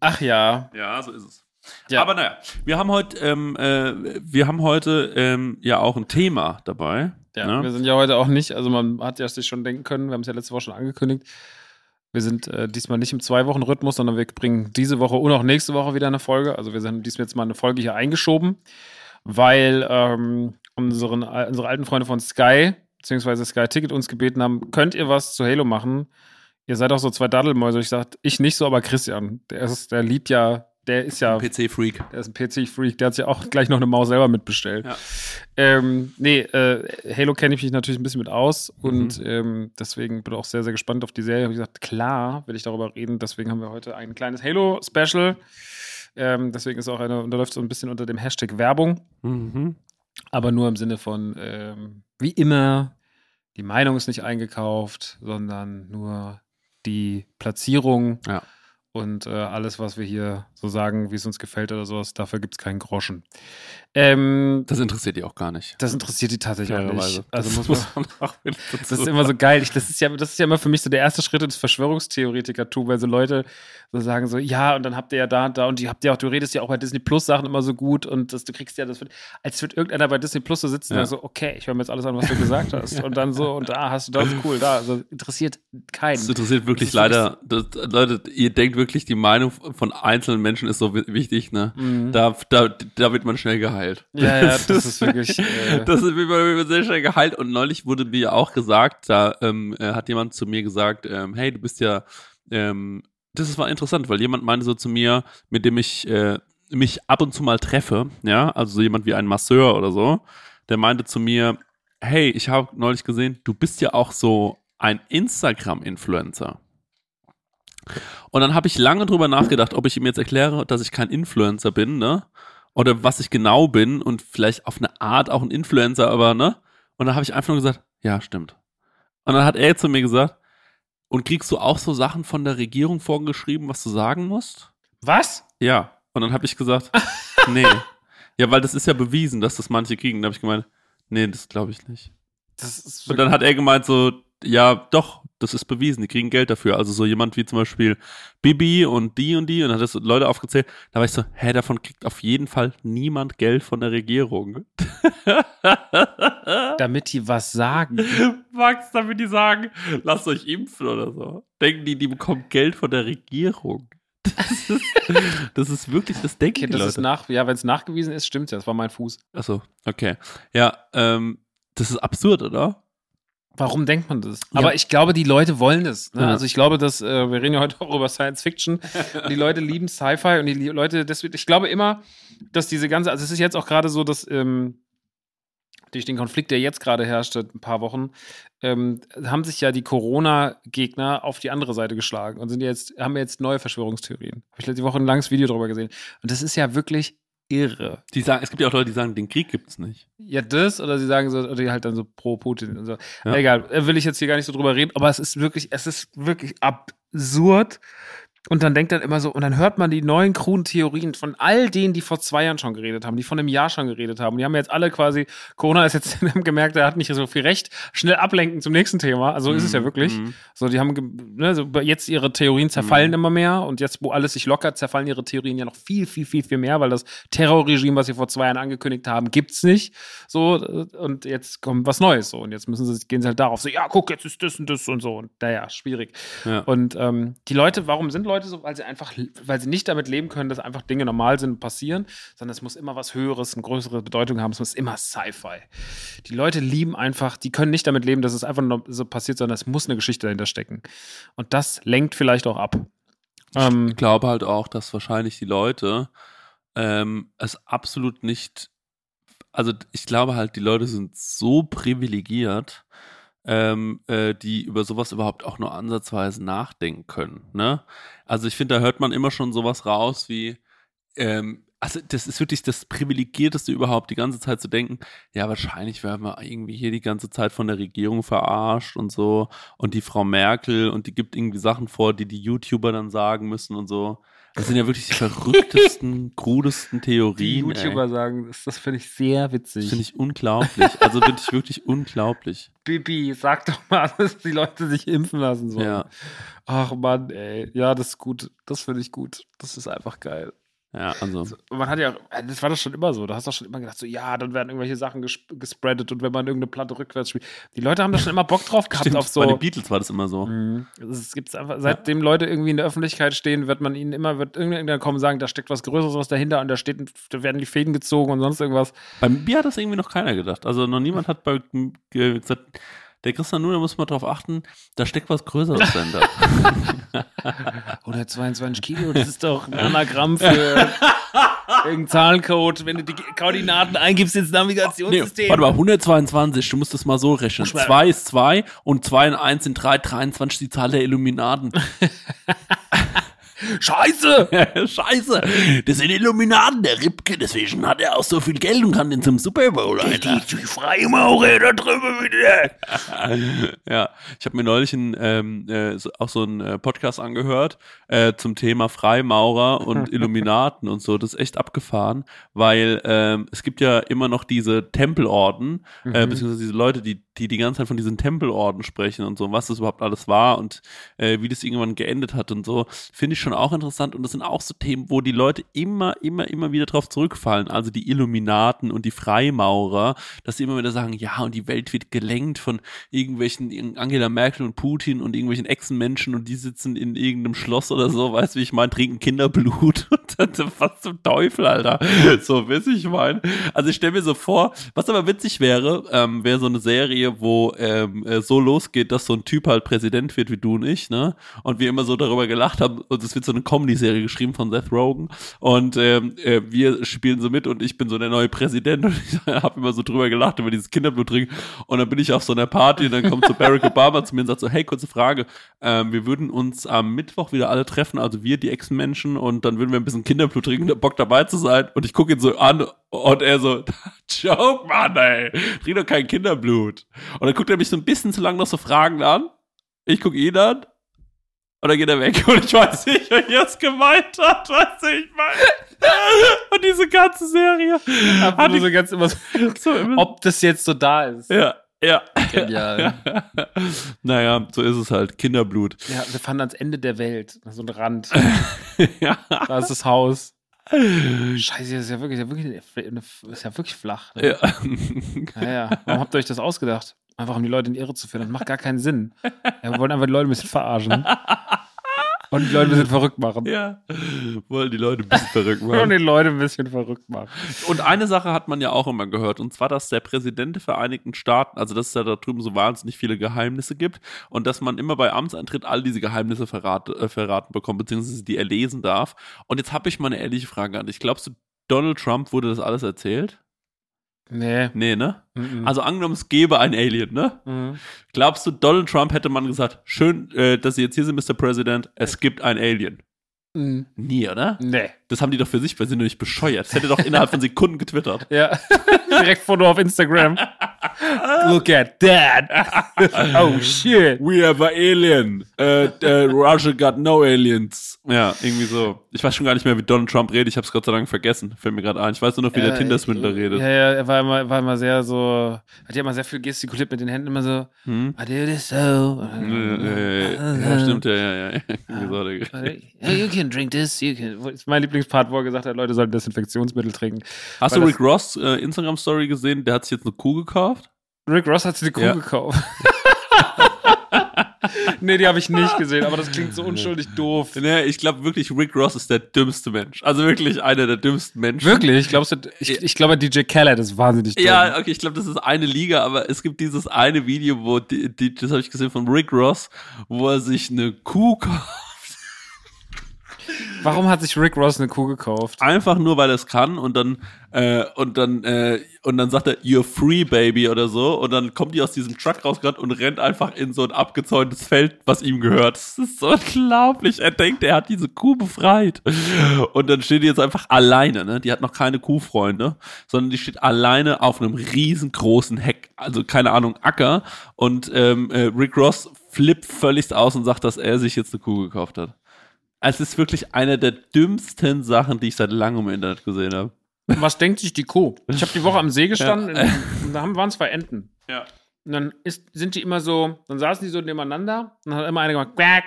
B: Ach ja.
A: Ja, so ist es.
B: Ja.
A: Aber naja, wir haben heute, ähm, äh, wir haben heute ähm, ja auch ein Thema dabei.
B: Ja,
A: ne?
B: wir sind ja heute auch nicht, also man hat ja sich schon denken können, wir haben es ja letzte Woche schon angekündigt. Wir sind äh, diesmal nicht im Zwei-Wochen-Rhythmus, sondern wir bringen diese Woche und auch nächste Woche wieder eine Folge. Also wir sind diesmal jetzt mal eine Folge hier eingeschoben, weil ähm, unseren, unsere alten Freunde von Sky, beziehungsweise Sky Ticket uns gebeten haben, könnt ihr was zu Halo machen? Ihr seid auch so zwei Daddelmäuse. Ich sag, ich nicht so, aber Christian, der, ist, der liebt ja, der ist ja
A: PC-Freak.
B: der ist ein PC-Freak, der hat sich auch gleich noch eine Maus selber mitbestellt.
A: Ja.
B: Ähm, nee, äh, Halo kenne ich mich natürlich ein bisschen mit aus und ähm, deswegen bin ich auch sehr, sehr gespannt auf die Serie. Hab ich gesagt, klar, will ich darüber reden. Deswegen haben wir heute ein kleines Halo-Special. Ähm, deswegen ist auch eine, und da läuft so ein bisschen unter dem Hashtag Werbung,
A: Mhm.
B: aber nur im Sinne von, ähm, wie immer, die Meinung ist nicht eingekauft, sondern nur die Platzierung
A: Ja.
B: Und äh, alles, was wir hier so sagen, wie es uns gefällt oder sowas, dafür gibt es keinen Groschen. Ähm,
A: Das interessiert die auch gar nicht.
B: das interessiert die tatsächlich auch nicht. Also
A: das
B: muss man,
A: auch [laughs]
B: das ist immer so geil. Ich, das, ist ja, das ist ja immer für mich so der erste Schritt ins Verschwörungstheoretiker-Tu, weil so Leute so sagen so, ja, und dann habt ihr ja da und da und die habt ihr auch, du redest ja auch bei Disney Plus Sachen immer so gut und das, du kriegst ja, das wird, als wird irgendeiner bei Disney Plus so sitzen
A: Ja.
B: und so, okay, ich höre mir jetzt alles an, was du gesagt hast. [laughs] Und dann so, und da hast du das, cool, da. Also interessiert keinen.
A: Das interessiert wirklich
B: ist
A: leider, das, Leute, ihr denkt wirklich, die Meinung von einzelnen Menschen ist so wi- wichtig, ne?
B: Mhm.
A: Da, da, da wird man schnell geheilt.
B: Ja, ja, das [laughs] ist wirklich. Äh,
A: Das ist wie man sehr schnell geheilt. Und neulich wurde mir auch gesagt, da ähm, äh, hat jemand zu mir gesagt, ähm, hey, du bist ja, ähm, das ist war interessant, weil jemand meinte so zu mir, mit dem ich äh, mich ab und zu mal treffe, ja, also so jemand wie ein Masseur oder so, der meinte zu mir, hey, ich habe neulich gesehen, du bist ja auch so ein Instagram-Influencer. Und dann habe ich lange drüber nachgedacht, ob ich ihm jetzt erkläre, dass ich kein Influencer bin, ne? Oder was ich genau bin und vielleicht auf eine Art auch ein Influencer, aber, ne? Und dann habe ich einfach nur gesagt, ja, stimmt. Und dann hat er zu mir gesagt, und kriegst du auch so Sachen von der Regierung vorgeschrieben, was du sagen musst?
B: was?
A: Ja. Und dann habe ich gesagt, [laughs] nee. Ja, weil das ist ja bewiesen, dass das manche kriegen. Dann habe ich gemeint, nee, das glaube ich nicht. Und dann hat er gemeint so, ja, doch, das ist bewiesen, die kriegen Geld dafür. Also so jemand wie zum Beispiel Bibi und die und die und hat das Leute aufgezählt. Da war ich so, hä, davon kriegt auf jeden Fall niemand Geld von der Regierung. [laughs]
B: damit die was sagen.
A: Max, damit die sagen, lasst euch impfen oder so. Denken die, die bekommen Geld von der Regierung. Das ist, das ist wirklich, das denken
B: Okay, das
A: Leute.
B: ist nach, ja, wenn es nachgewiesen ist, stimmt ja. Das war mein Fuß.
A: Achso, okay. Ja, ähm, das ist absurd, oder?
B: Warum denkt man das?
A: Ja.
B: Aber ich glaube, die Leute wollen es. Ne?
A: Ja.
B: Also ich glaube, dass äh, wir reden ja heute [laughs] auch über Science Fiction. die Leute lieben Sci-Fi und die Leute, deswegen, ich glaube immer, dass diese ganze, also es ist jetzt auch gerade so, dass ähm, durch den Konflikt, der jetzt gerade herrscht, seit ein paar Wochen, ähm, haben sich ja die Corona-Gegner auf die andere Seite geschlagen und sind jetzt, haben jetzt neue Verschwörungstheorien. Habe ich letzte Woche ein langes Video drüber gesehen. Und das ist ja wirklich irre.
A: Die sagen, es gibt ja auch Leute, die sagen, den Krieg gibt's nicht.
B: Ja, das oder sie sagen so, oder die halt dann so pro Putin und so.
A: Ja.
B: Egal, äh, will ich jetzt hier gar nicht so drüber reden, aber es ist wirklich, es ist wirklich absurd. Und dann denkt dann immer so, und dann hört man die neuen kruden Theorien von all denen, die vor zwei Jahren schon geredet haben, die vor einem Jahr schon geredet haben. Die haben jetzt alle quasi, Corona ist jetzt, [laughs] gemerkt, er hat nicht so viel Recht, schnell ablenken zum nächsten Thema. Also ist es ja wirklich.
A: Mhm.
B: So, die haben ne, so jetzt ihre Theorien zerfallen
A: Mhm.
B: immer mehr und jetzt, wo alles sich lockert, zerfallen ihre Theorien ja noch viel, viel, viel, viel mehr, weil das Terrorregime, was sie vor zwei Jahren angekündigt haben, gibt's nicht. So, und jetzt kommt was Neues so. Und jetzt müssen sie, gehen sie halt darauf, so, ja, guck, jetzt ist das und das und so. Und naja, schwierig.
A: Ja.
B: Und ähm, die Leute, warum sind Leute so? Weil sie einfach, weil sie nicht damit leben können, dass einfach Dinge normal sind und passieren, sondern es muss immer was Höheres, eine größere Bedeutung haben. Es muss immer Sci-Fi. Die Leute lieben einfach, die können nicht damit leben, dass es einfach nur so passiert, sondern es muss eine Geschichte dahinter stecken. Und das lenkt vielleicht auch ab. Ähm,
A: Ich glaube halt auch, dass wahrscheinlich die Leute ähm, es absolut nicht, also ich glaube halt, die Leute sind so privilegiert, ähm, äh, die über sowas überhaupt auch nur ansatzweise nachdenken können. Ne? Also ich finde, da hört man immer schon sowas raus wie, ähm, also das ist wirklich das Privilegierteste überhaupt, die ganze Zeit zu denken, ja, wahrscheinlich werden wir irgendwie hier die ganze Zeit von der Regierung verarscht und so und die Frau Merkel und die gibt irgendwie Sachen vor, die die YouTuber dann sagen müssen und so. Das sind ja wirklich die verrücktesten, [laughs] krudesten
B: die
A: Theorien.
B: YouTuber sagen, das, das finde ich sehr
A: Das
B: witzig.
A: finde ich unglaublich. Also wirklich, wirklich unglaublich. [laughs]
B: Bibi, sag doch mal, [laughs] dass die Leute sich impfen lassen sollen.
A: Ja.
B: Ach Mann, ey. Ja, das ist gut. Das finde ich gut. Das ist einfach geil.
A: Ja, also.
B: Man hat ja, äh, das war doch schon immer so. Du hast doch schon immer gedacht, so, ja, dann werden irgendwelche Sachen gesp gespreadet und wenn man irgendeine Platte rückwärts spielt. Die Leute haben da schon immer Bock drauf gehabt
A: Stimmt,
B: auf so.
A: Bei den Beatles war das immer so.
B: Mhm. Es gibt einfach, seitdem Leute irgendwie in der Öffentlichkeit stehen, wird man ihnen immer, wird irgendeiner kommen und sagen, da steckt was Größeres was dahinter und da steht, da werden die Fäden gezogen und sonst irgendwas.
A: Bei mir hat das irgendwie noch keiner gedacht. Also noch niemand hat bei, gesagt, der Christian da muss man drauf achten, da steckt was Größeres [laughs] dahinter.
B: 122 Kilo, das ist doch ein [laughs] Anagramm für irgendeinen Zahlencode, wenn du die Koordinaten eingibst ins
A: Nee,
B: Navigationssystem.
A: warte mal, 122, du musst das mal so rechnen.
B: Muss man-
A: 2 ist 2 und 2 und 1 sind 3, 23 die Zahl der Illuminaten. [laughs]
B: Scheiße! [laughs]
A: Scheiße, das sind Illuminaten, der Ripke, deswegen hat er auch so viel Geld und kann den zum Super Bowl, Alter.
B: Die Freimaurer da drüben wieder. [laughs]
A: ja, ich habe mir neulich ein, ähm, äh, auch so einen äh, Podcast angehört äh, zum Thema Freimaurer und [laughs] Illuminaten und so. Das ist echt abgefahren, weil ähm, es gibt ja immer noch diese Tempelorden, äh,
B: Mhm.
A: beziehungsweise diese Leute, die, die die ganze Zeit von diesen Tempelorden sprechen und so, was das überhaupt alles war und äh, wie das irgendwann geendet hat und so, finde ich schon auch interessant. Und das sind auch so Themen, wo die Leute immer, immer, immer wieder drauf zurückfallen. Also die Illuminaten und die Freimaurer, dass sie immer wieder sagen, ja, und die Welt wird gelenkt von irgendwelchen Angela Merkel und Putin und irgendwelchen Echsenmenschen und die sitzen in irgendeinem Schloss oder so, weißt du, wie ich meine, trinken Kinderblut. [laughs] Und dann, was zum Teufel, Alter. So, weiß ich meine. Also ich stelle mir so vor, was aber witzig wäre, ähm, wäre so eine Serie, wo ähm, äh, so losgeht, dass so ein Typ halt Präsident wird wie du und ich, ne? Und wir immer so darüber gelacht haben, und es wird so eine Comedy-Serie geschrieben von Seth Rogen. Und ähm, äh, wir spielen so mit und ich bin so der neue Präsident. [laughs] Und ich habe immer so drüber gelacht über dieses Kinderblut trinken. Und dann bin ich auf so einer Party und dann kommt so Barack [laughs] Obama zu mir und sagt so, hey, kurze Frage, ähm, wir würden uns am Mittwoch wieder alle treffen, also wir, die Ex-Menschen und dann würden wir ein bisschen Kinderblut trinken, der Bock dabei zu sein. Und ich gucke ihn so an und er so, [laughs] Joke, Mann, ey, trink doch kein Kinderblut. Und dann guckt er mich so ein bisschen zu lang noch so fragend an, ich gucke ihn an und dann geht er weg [laughs] und ich weiß nicht, wer jetzt gemeint hat, du, ich meine. [laughs] Und diese ganze Serie
B: Hat nur so ganz immer so, [laughs]
A: so immer,
B: ob das jetzt so da ist.
A: ja, ja.
B: Genial.
A: naja, so ist es halt. Kinderblut.
B: Ja, wir fahren ans Ende der Welt. So ein Rand.
A: ja.
B: Da ist das Haus. Scheiße, das ist ja wirklich, das ist ja wirklich, ist ja wirklich flach. Ne?
A: ja.
B: Ja, ja. Warum habt ihr euch das ausgedacht? Einfach um die Leute in die Irre zu führen. Das macht gar keinen Sinn. Ja, wir wollen einfach die Leute ein bisschen verarschen. Und die Leute ein bisschen verrückt machen.
A: ja. Wollen die Leute ein bisschen verrückt [laughs] machen.
B: die Leute ein bisschen verrückt machen.
A: Und eine Sache hat man ja auch immer gehört, und zwar, dass der Präsident der Vereinigten Staaten, also dass es ja da drüben so wahnsinnig viele Geheimnisse gibt und dass man immer bei Amtsantritt all diese Geheimnisse verrat, äh, verraten bekommt, beziehungsweise die er lesen darf. Und jetzt habe ich mal eine ehrliche Frage an dich. Glaubst du, Donald Trump wurde das alles erzählt?
B: Nee.
A: Nee, ne?
B: Mhm.
A: Also angenommen, es gäbe ein Alien, ne?
B: Mhm.
A: Glaubst du, Donald Trump hätte man gesagt, schön, äh, dass Sie jetzt hier sind, Mr. President, es gibt ein Alien.
B: Mhm.
A: Nie, oder?
B: Nee.
A: Das haben die doch für sich, weil sie nur nicht bescheuert. Das hätte doch innerhalb von [laughs] Sekunden getwittert.
B: Ja. [laughs] Direkt Foto auf Instagram. [laughs] [laughs] Look at that. [laughs] oh shit.
A: We have an alien. Uh, uh, Russia got no aliens. Ja, irgendwie so. Ich weiß schon gar nicht mehr, wie Donald Trump redet. Ich habe es Gott sei Dank vergessen. Fällt mir gerade ein. Ich weiß nur noch, wie der Tinder-Swindler redet.
B: Ja, ja, er war immer, war immer sehr so, hat ja immer sehr viel gestikuliert mit den Händen, immer so,
A: Hm?
B: I do this so.
A: Ja, ja, ja, stimmt, ja, ja, ja. [laughs] So.
B: Yeah, you can drink this, you can. Das ist mein Lieblingspart, wo er gesagt hat, Leute sollten Desinfektionsmittel trinken.
A: Hast
B: Weil
A: du Rick Ross äh, Instagram-Story gesehen? Der hat sich jetzt eine Kuh gekauft.
B: Rick Ross hat sich eine Kuh
A: Ja.
B: gekauft. [laughs] nee, die habe ich nicht gesehen, aber das klingt so unschuldig doof.
A: Nee, ich glaube wirklich, Rick Ross ist der dümmste Mensch. Also wirklich einer der dümmsten Menschen.
B: Wirklich? Glaubst du, ich, ich glaube, DJ Khaled ist wahnsinnig dumm.
A: Ja, okay, ich glaube, das ist eine Liga, aber es gibt dieses eine Video, wo die, die, das habe ich gesehen von Rick Ross, wo er sich eine Kuh [laughs] kauft.
B: Warum hat sich Rick Ross eine Kuh gekauft?
A: Einfach nur, weil er es kann und dann äh, und dann äh, und dann sagt er You're free, baby oder so und dann kommt die aus diesem Truck rausgerannt und rennt einfach in so ein abgezäuntes Feld, was ihm gehört. Das ist so unglaublich. Er denkt, er hat diese Kuh befreit und dann steht die jetzt einfach alleine. Ne, die hat noch keine Kuhfreunde, sondern die steht alleine auf einem riesengroßen Heck, also keine Ahnung Acker und ähm, äh, Rick Ross flippt völlig aus und sagt, dass er sich jetzt eine Kuh gekauft hat. Es ist wirklich eine der dümmsten Sachen, die ich seit langem im Internet gesehen habe.
B: Was denkt sich die Kuh? Ich habe die Woche am See gestanden und da haben, waren zwei Enten.
A: Ja.
B: Und dann ist, sind die immer so, dann saßen die so nebeneinander und dann hat immer einer gemacht, quack,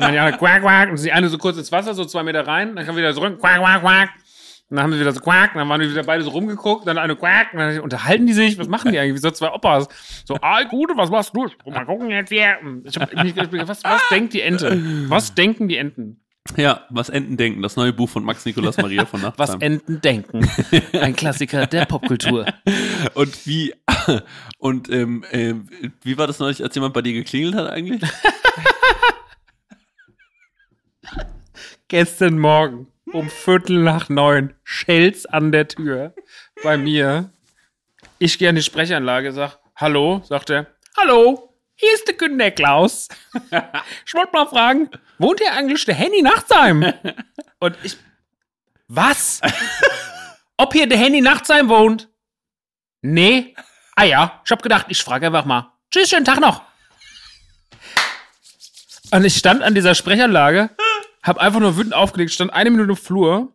B: dann ja, quack, quack. Und die eine so kurz ins Wasser, so zwei Meter rein, dann kam wieder so quack, quack, quack. Und dann haben sie wieder so quack, dann waren wir wieder beide so rumgeguckt, dann eine quack, dann unterhalten die sich, was machen die eigentlich, wie so zwei Opas. So, ah, gut, was machst du? Mal gucken jetzt hier. Ich hab, mich- was, was denkt die Ente? Was denken die Enten?
A: Ja, was Enten denken, das neue Buch von Max Nikolas Maria von
B: Was
A: Nachtsheim.
B: Enten denken. Ein Klassiker der Popkultur.
A: Und wie, und ähm, äh, wie war das neulich, als jemand bei dir geklingelt hat eigentlich? [laughs]
B: Gestern Morgen um Viertel nach neun schelt's an der Tür bei mir. Ich gehe an die Sprechanlage, sag, hallo, sagt er, hallo, hier ist der Günter Klaus. [laughs] Ich wollte mal fragen, wohnt hier eigentlich der Henny Nachtsheim? Und ich, was? Ob hier der Henny Nachtsheim wohnt? Nee. Ah ja, ich hab gedacht, ich frage einfach mal. Tschüss, schönen Tag noch. Und ich stand an dieser Sprechanlage, hab einfach nur wütend aufgelegt, stand eine Minute im Flur.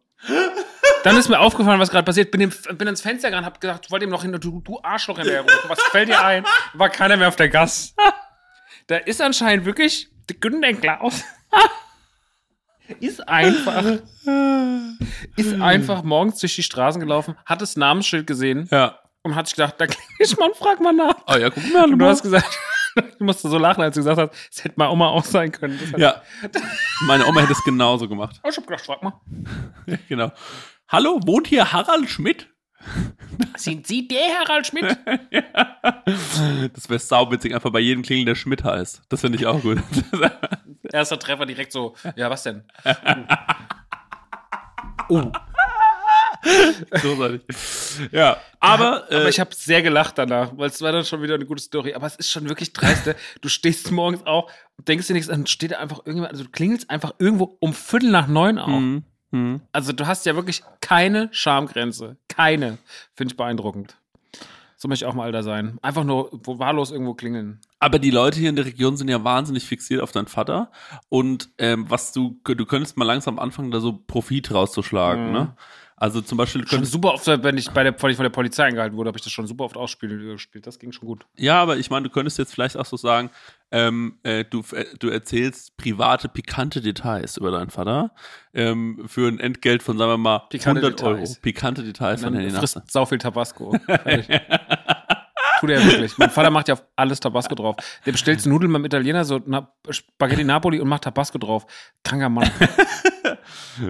B: Dann ist mir aufgefallen, was gerade passiert. Bin, im, bin ins Fenster gegangen, hab gesagt, wollte ihm noch hin, du, du Arschloch rufen. Was fällt dir ein? War keiner mehr auf der Gas. Da ist anscheinend wirklich der Günter Klaus. ist einfach, ist einfach morgens durch die Straßen gelaufen, hat das Namensschild gesehen
A: Ja.
B: und hat sich gedacht, da klinge ich mal und frag mal nach.
A: Oh ja, guck mal,
B: Und du hast gesagt, [laughs] ich musste so lachen, als du gesagt hast, es hätte mal Oma auch sein können.
A: Ja. [laughs] Meine Oma hätte es genauso gemacht.
B: Oh, ich hab gedacht, frag mal.
A: genau. Hallo, wohnt hier Harald Schmidt?
B: Sind Sie der Harald Schmidt? [laughs]
A: Das wäre sauwitzig, einfach bei jedem Klingeln, der Schmidt heißt. Das finde ich auch gut.
B: Erster Treffer direkt so, ja, was denn? Oh,
A: Großartig. Ja, aber, äh,
B: aber ich habe sehr gelacht danach, weil es war dann schon wieder eine gute Story. Aber es ist schon wirklich dreist. ne? Du stehst morgens auf und denkst dir nichts, dann steht da einfach irgendjemand, also du klingelst einfach irgendwo um Viertel nach neun auf.
A: hm, hm.
B: Also du hast ja wirklich keine Schamgrenze. Keine. Finde ich beeindruckend. So möchte ich auch mal alter sein. Einfach nur wahllos irgendwo klingeln.
A: Aber die Leute hier in der Region sind ja wahnsinnig fixiert auf deinen Vater. Und ähm, was du, du könntest mal langsam anfangen, da so Profit rauszuschlagen,
B: Mhm.
A: ne? Also zum Beispiel
B: Schon super oft, wenn ich bei der, von der Polizei angehalten wurde, habe ich das schon super oft ausgespielt. Das ging schon gut.
A: ja, aber ich meine, du könntest jetzt vielleicht auch so sagen, ähm, äh, du, äh, du erzählst private, pikante Details über deinen Vater ähm, für ein Entgelt von, sagen wir mal,
B: Pikante
A: 100
B: Details.
A: Euro. Pikante Details von Nachtsheim.
B: sau viel Tabasco. [laughs] Tut er wirklich. Mein Vater macht ja auf alles Tabasco drauf. Der bestellt Nudeln beim Italiener, so na, Spaghetti Napoli und macht Tabasco drauf. Kranker Mann. [laughs]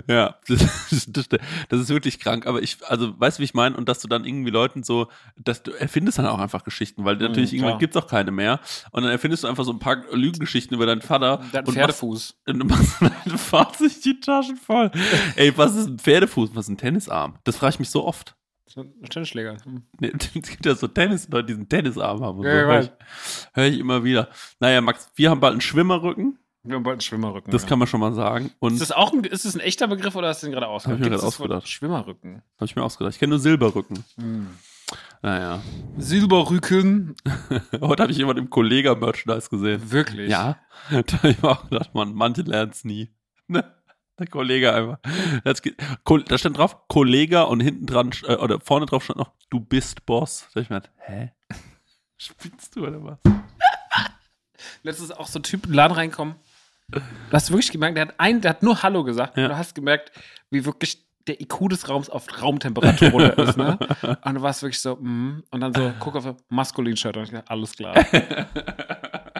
A: Ja, das, das, das ist wirklich krank. Aber ich, also, weißt du, wie ich meine? Und dass du dann irgendwie Leuten so, dass du erfindest dann auch einfach Geschichten, weil natürlich
B: Mhm,
A: irgendwann gibt's auch keine mehr. Und dann erfindest du einfach so ein paar Lügengeschichten über deinen Vater.
B: Einen
A: und
B: Pferdefuß.
A: Machst, und du machst dann [laughs] fahrt sich die Taschen voll. Ey, was ist ein Pferdefuß? Was ist ein Tennisarm? Das frage ich mich so oft.
B: Ein Tennisschläger. Hm.
A: Nee, [laughs] Es gibt ja so Tennis, Leute, die diesen Tennisarm haben. Und
B: Ja,
A: so.
B: ich
A: Hör ich, hör ich immer wieder. Naja, Max, wir haben bald einen Schwimmerrücken.
B: Wir haben bald einen Schwimmerrücken.
A: Das
B: ja.
A: kann man schon mal sagen. Und
B: Ist das auch ein, ist das ein echter Begriff oder hast du den gerade ausgedacht?
A: Hab ich mir gerade ausgedacht.
B: Schwimmerrücken.
A: habe ich mir ausgedacht. Ich kenne nur Silberrücken.
B: Hm.
A: Naja.
B: Silberrücken. [laughs]
A: Heute habe ich jemand im Kollega-Merchandise gesehen.
B: Wirklich.
A: Ja. [laughs] Da habe ich mir auch gedacht, man, manche lernen es nie. Ne? Der Kollege einfach. Das da stand drauf, Kollege und hinten dran, äh, oder vorne drauf stand noch, du bist Boss. Da ich mir gedacht, hä? [laughs] Spinnst du oder was?
B: Letztens auch so ein Typ in den Laden reinkommen. Du hast wirklich gemerkt, der hat, ein, der hat nur Hallo gesagt.
A: Ja.
B: Und du hast gemerkt, wie wirklich der IQ des Raums auf Raumtemperatur runter ist. Ne? [laughs] Und du warst wirklich so, mm. und dann so, guck auf maskulin Shirt. Und ich dachte, alles klar. [laughs]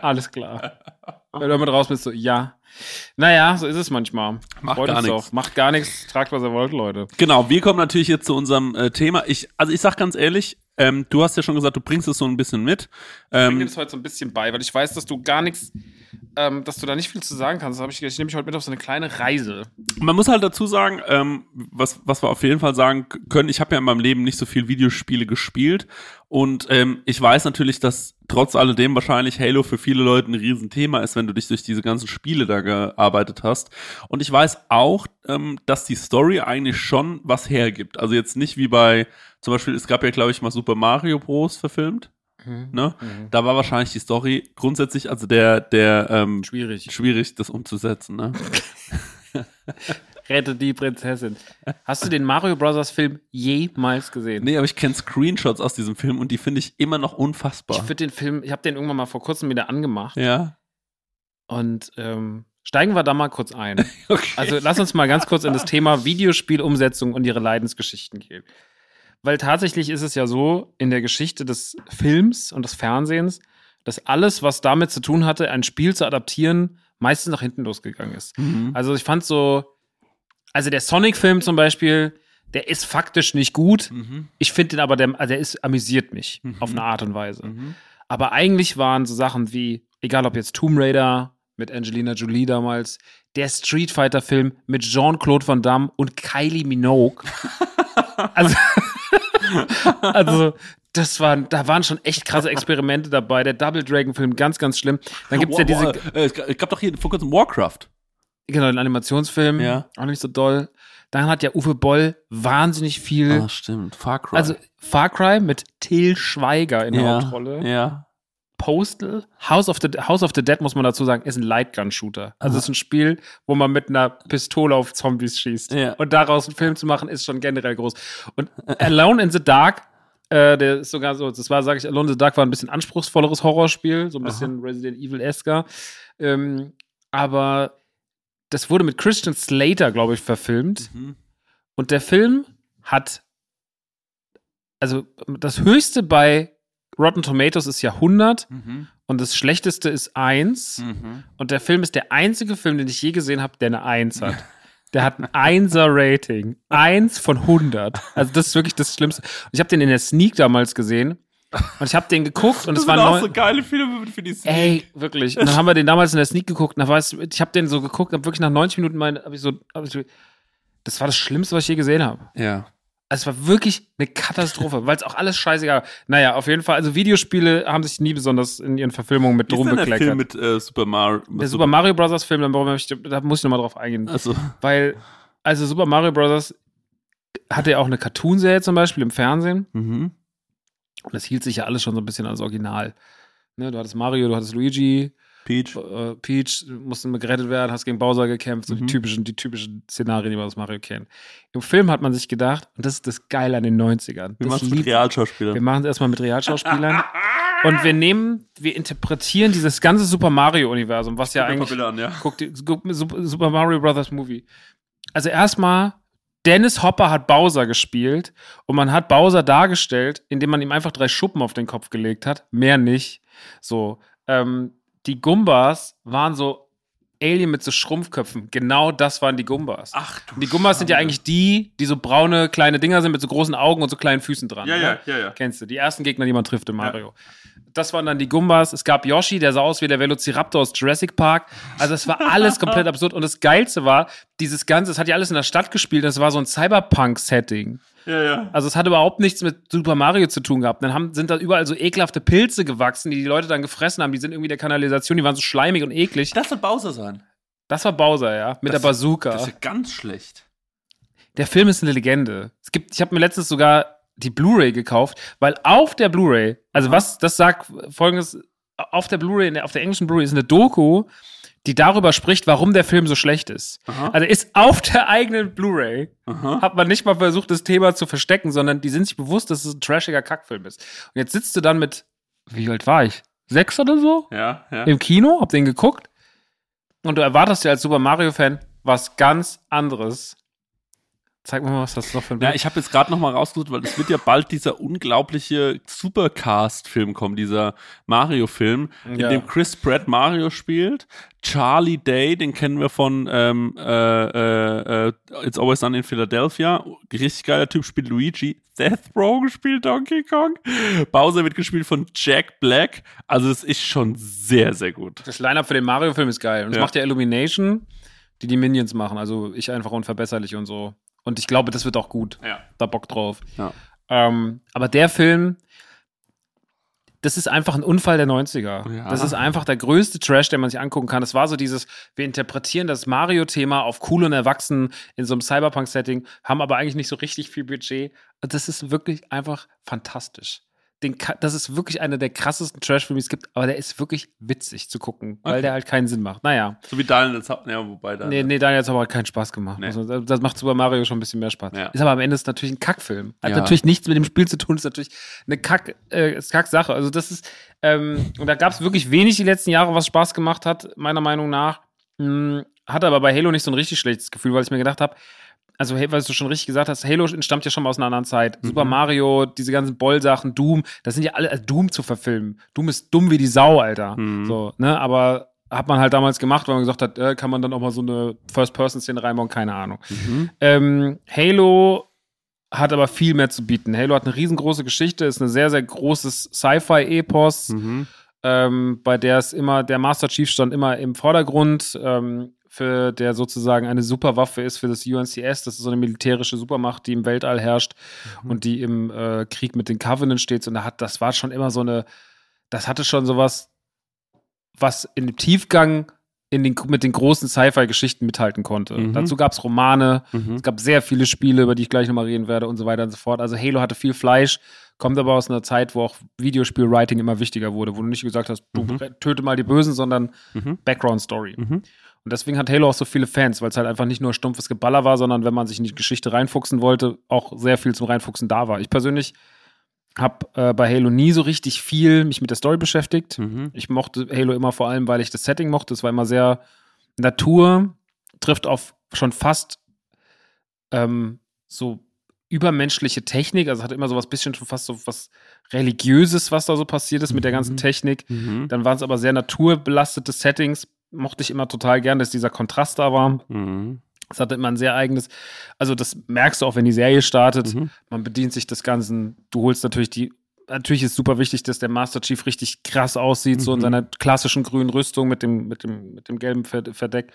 B: alles klar. [laughs] Wenn du damit raus bist, so, ja. Naja, so ist es manchmal.
A: Macht
B: Freut
A: gar
B: uns
A: nichts.
B: doch. Macht gar nichts. Tragt, was ihr wollt, Leute.
A: Genau, wir kommen natürlich jetzt zu unserem äh, Thema. Ich, also ich sag ganz ehrlich, ähm, du hast ja schon gesagt, du bringst es so ein bisschen mit.
B: Ich bringe
A: Ähm,
B: das heute so ein bisschen bei, weil ich weiß, dass du gar nichts, ähm, dass du da nicht viel zu sagen kannst. Ich, ich nehme mich heute mit auf so eine kleine Reise.
A: Man muss halt dazu sagen, ähm, was, was wir auf jeden Fall sagen können, ich habe ja in meinem Leben nicht so viel Videospiele gespielt und ähm, ich weiß natürlich, dass trotz alledem wahrscheinlich Halo für viele Leute ein Riesenthema ist, wenn du dich durch diese ganzen Spiele da gearbeitet hast. Und ich weiß auch, ähm, dass die Story eigentlich schon was hergibt. Also jetzt nicht wie bei, zum Beispiel, es gab ja, glaube ich, mal Super Mario Bros. verfilmt. Ne? Da war wahrscheinlich die Story grundsätzlich, also der, der ähm,
B: Schwierig.
A: schwierig, das umzusetzen. Ne? [laughs] [laughs]
B: Rette die Prinzessin. Hast du den Mario Bros. Film jemals gesehen?
A: Nee, aber ich kenne Screenshots aus diesem Film und die finde ich immer noch
B: Ich
A: unfassbar.
B: finde den Film, ich habe den irgendwann mal vor kurzem wieder angemacht.
A: Ja.
B: Und ähm, steigen wir da mal kurz ein. [laughs]
A: Okay.
B: Also lass uns mal ganz kurz in das Thema Videospielumsetzung und ihre Leidensgeschichten gehen. Weil tatsächlich ist es ja so in der Geschichte des Films und des Fernsehens, dass alles, was damit zu tun hatte, ein Spiel zu adaptieren, meistens nach hinten losgegangen ist.
A: Mhm.
B: Also ich fand so, also der Sonic-Film zum Beispiel, der ist faktisch nicht gut.
A: Mhm.
B: Ich finde den aber, der, also der ist, amüsiert mich
A: Mhm.
B: auf eine Art und Weise.
A: Mhm.
B: Aber eigentlich waren so Sachen wie, egal ob jetzt Tomb Raider mit Angelina Jolie damals, der Street Fighter Film mit Jean-Claude Van Damme und Kylie Minogue. [laughs] also, [laughs] also das waren, da waren schon echt krasse Experimente dabei. Der Double Dragon Film, ganz, ganz schlimm. Dann gibt's ja
A: Wow,
B: diese,
A: äh, es es gab doch hier vor kurzem Warcraft.
B: Genau, den Animationsfilm,
A: Ja.
B: auch nicht so doll. Dann hat ja Uwe Boll wahnsinnig viel,
A: Ah, stimmt. Far Cry.
B: also Far Cry mit Till Schweiger in der
A: ja,
B: Hauptrolle.
A: Ja.
B: Postal, House of the, House of the Dead, muss man dazu sagen, ist ein Lightgun-Shooter. Also es ist ein Spiel, wo man mit einer Pistole auf Zombies schießt.
A: Ja.
B: Und daraus einen Film zu machen, ist schon generell groß. Und Alone in the Dark, äh, der ist sogar so, das war, sage ich, Alone in the Dark war ein bisschen anspruchsvolleres Horrorspiel, so ein bisschen Resident Evil-esker. Ähm, aber das wurde mit Christian Slater, glaube ich, verfilmt.
A: Mhm.
B: Und der Film hat, also das höchste bei Rotten Tomatoes ist ja 100
A: Mhm.
B: und das schlechteste ist 1.
A: Mhm.
B: Und der Film ist der einzige Film, den ich je gesehen habe, der eine 1 hat. [laughs] Der hat ein 1er Rating. 1 von 100. Also das ist wirklich das Schlimmste. Ich habe den in der Sneak damals gesehen. Und ich habe den geguckt und
A: Das
B: es war
A: sind auch so geile Filme für die Sneak.
B: Ey, wirklich. Und dann haben wir den damals in der Sneak geguckt. Und weiß, ich habe den so geguckt, hab wirklich nach 90 Minuten mein, hab ich so, hab ich so, das war das Schlimmste, was ich je gesehen habe.
A: Ja.
B: Also es war wirklich eine Katastrophe, weil es auch alles scheißegal war. Naja, auf jeden Fall. Also Videospiele haben sich nie besonders in ihren Verfilmungen mit drum
A: denn der Film
B: bekleckert.
A: mit äh, Super Mario?
B: Der Super Mario Bros. Film, da muss ich nochmal drauf eingehen.
A: Also,
B: Weil, also Super Mario Bros. hatte ja auch eine Cartoonserie zum Beispiel im Fernsehen.
A: mhm.
B: Und das hielt sich ja alles schon so ein bisschen ans Original. Ne, du hattest Mario, du hattest Luigi,
A: Peach.
B: äh, Peach, mussten gerettet werden, hast gegen Bowser gekämpft, so
A: Mhm.
B: die typischen, die typischen Szenarien, die man aus Mario kennt. Im Film hat man sich gedacht, und das ist das Geile an den 90ern.
A: Wir machen es mit Realschauspielern.
B: wir machen es erstmal mit Realschauspielern. und wir nehmen, wir interpretieren dieses ganze Super Mario-Universum, was ja eigentlich.
A: An, ja.
B: Guck Super Super Mario Brothers Movie. Also erstmal, Dennis Hopper hat Bowser gespielt und man hat Bowser dargestellt, indem man ihm einfach drei Schuppen auf den Kopf gelegt hat. Mehr nicht. So. Ähm, die Gumbas waren so Alien mit so Schrumpfköpfen. Genau das waren die Gumbas.
A: Ach du
B: Und die Gumbas sind ja eigentlich die, die so braune kleine Dinger sind mit so großen Augen und so kleinen Füßen dran.
A: Ja,
B: ne?
A: ja, ja, ja.
B: Kennst du, die ersten Gegner, die man trifft in Mario. Das waren dann die Gumbas. Es gab Yoshi, der sah aus wie der Velociraptor aus Jurassic Park. Also es war alles komplett absurd. Und das Geilste war, dieses Ganze, es hat ja alles in der Stadt gespielt. Das war so ein Cyberpunk-Setting.
A: Ja, ja.
B: Also es hat überhaupt nichts mit Super Mario zu tun gehabt. Dann haben, sind da überall so ekelhafte Pilze gewachsen, die die Leute dann gefressen haben. Die sind irgendwie in der Kanalisation, die waren so schleimig und eklig.
A: Das soll Bowser sein.
B: Das war Bowser, ja, mit
A: Das-
B: der Bazooka.
A: Das ist ja ganz schlecht.
B: Der Film ist eine Legende. Es gibt, ich habe mir letztens sogar die Blu-ray gekauft, weil auf der Blu-ray, also was das sagt, folgendes, auf der Blu-ray, auf der englischen Blu-ray ist eine Doku, die darüber spricht, warum der Film so schlecht ist.
A: Aha.
B: Also ist auf der eigenen Blu-ray, hat man nicht mal versucht, das Thema zu verstecken, sondern die sind sich bewusst, dass es ein trashiger Kackfilm ist. Und jetzt sitzt du dann mit, wie alt war ich? Sechs oder so?
A: Ja, ja.
B: Im Kino, hab den geguckt. Und du erwartest ja als Super Mario-Fan was ganz anderes. Zeig mir mal, was das noch für ein
A: Ja,
B: Bild
A: ich habe jetzt gerade noch mal rausgesucht, weil es wird ja bald dieser unglaubliche Supercast-Film kommen, dieser Mario-Film, in
B: Ja.
A: dem Chris Pratt Mario spielt, Charlie Day, den kennen wir von ähm, äh, äh, äh, It's Always Sunny in Philadelphia, richtig geiler Typ, spielt Luigi, Seth Rogen spielt Donkey Kong, Bowser wird gespielt von Jack Black, also es ist schon sehr, sehr gut.
B: Das Line-Up für den Mario-Film ist geil. Und das
A: Ja.
B: macht ja Illumination, die die Minions machen. Also ich einfach unverbesserlich und so. Und ich glaube, das wird auch gut.
A: Ja.
B: Da Bock drauf.
A: Ja.
B: Ähm, aber der Film, das ist einfach ein Unfall der 90er.
A: Ja.
B: Das ist einfach der größte Trash, den man sich angucken kann. Das war so dieses, wir interpretieren das Mario-Thema auf cool und erwachsen in so einem Cyberpunk-Setting, haben aber eigentlich nicht so richtig viel Budget. Das ist wirklich einfach fantastisch. Den, das ist wirklich einer der krassesten Trash-Filme, die es gibt, aber der ist wirklich witzig zu gucken, weil
A: Okay.
B: der halt keinen Sinn macht. Naja.
A: So wie Daniel Zauber, ja, wobei da.
B: Nee, nee, Daniel hat aber halt keinen Spaß gemacht.
A: Nee.
B: Also, das macht Super Mario schon ein bisschen mehr Spaß.
A: Ja.
B: Ist aber am Ende ist natürlich ein Kackfilm. Hat
A: Ja.
B: natürlich nichts mit dem Spiel zu tun, ist natürlich eine Kack, äh, ist Kack-Sache. Also das ist, ähm, und da gab es wirklich wenig die letzten Jahre, was Spaß gemacht hat, meiner Meinung nach. Hm, hatte aber bei Halo nicht so ein richtig schlechtes Gefühl, weil ich mir gedacht habe, also hey, was du schon richtig gesagt hast, Halo entstammt ja schon mal aus einer anderen Zeit.
A: Mhm.
B: Super Mario, diese ganzen Boll-Sachen, Doom, das sind ja alle, also Doom zu verfilmen. Doom ist dumm wie die Sau, Alter.
A: Mhm.
B: So, ne, aber hat man halt damals gemacht, weil man gesagt hat, äh, kann man dann auch mal so eine First-Person-Szene reinbauen, keine Ahnung.
A: Mhm.
B: Ähm, Halo hat aber viel mehr zu bieten. Halo hat eine riesengroße Geschichte, ist ein sehr, sehr großes Sci-Fi-Epos,
A: Mhm.
B: ähm, bei der es immer, der Master Chief stand immer im Vordergrund, ähm, für der sozusagen eine Superwaffe ist für das UNCS. Das ist so eine militärische Supermacht, die im Weltall herrscht und die im äh, Krieg mit den Covenant steht. Und da hat, das war schon immer so eine, das hatte schon sowas, was in dem Tiefgang in den, mit den großen Sci-Fi-Geschichten mithalten konnte.
A: Mhm.
B: Dazu gab es Romane,
A: Mhm.
B: es gab sehr viele Spiele, über die ich gleich nochmal reden werde und so weiter und so fort. Also Halo hatte viel Fleisch, kommt aber aus einer Zeit, wo auch Videospiel-Writing immer wichtiger wurde, wo du nicht gesagt hast, du
A: Mhm.
B: töte mal die Bösen, sondern
A: Mhm.
B: Background-Story.
A: Mhm.
B: Und deswegen hat Halo auch so viele Fans, weil es halt einfach nicht nur stumpfes Geballer war, sondern wenn man sich in die Geschichte reinfuchsen wollte, auch sehr viel zum Reinfuchsen da war. Ich persönlich habe äh, bei Halo nie so richtig viel mich mit der Story beschäftigt.
A: Mhm.
B: Ich mochte Halo immer vor allem, weil ich das Setting mochte. Es war immer sehr Natur, trifft auf schon fast ähm, so übermenschliche Technik. Also es hat immer so was bisschen schon fast so was Religiöses, was da so passiert ist mit der ganzen
A: Mhm.
B: Technik.
A: Mhm.
B: Dann waren es aber sehr naturbelastete Settings. Mochte ich immer total gern, dass dieser Kontrast da war.
A: Mhm.
B: Es hatte immer ein sehr eigenes, also das merkst du auch, wenn die Serie startet.
A: Mhm.
B: Man bedient sich des Ganzen. Du holst natürlich die. Natürlich ist super wichtig, dass der Master Chief richtig krass aussieht, so in
A: Mhm.
B: seiner klassischen grünen Rüstung mit dem, mit dem, mit dem gelben Ver- Verdeck.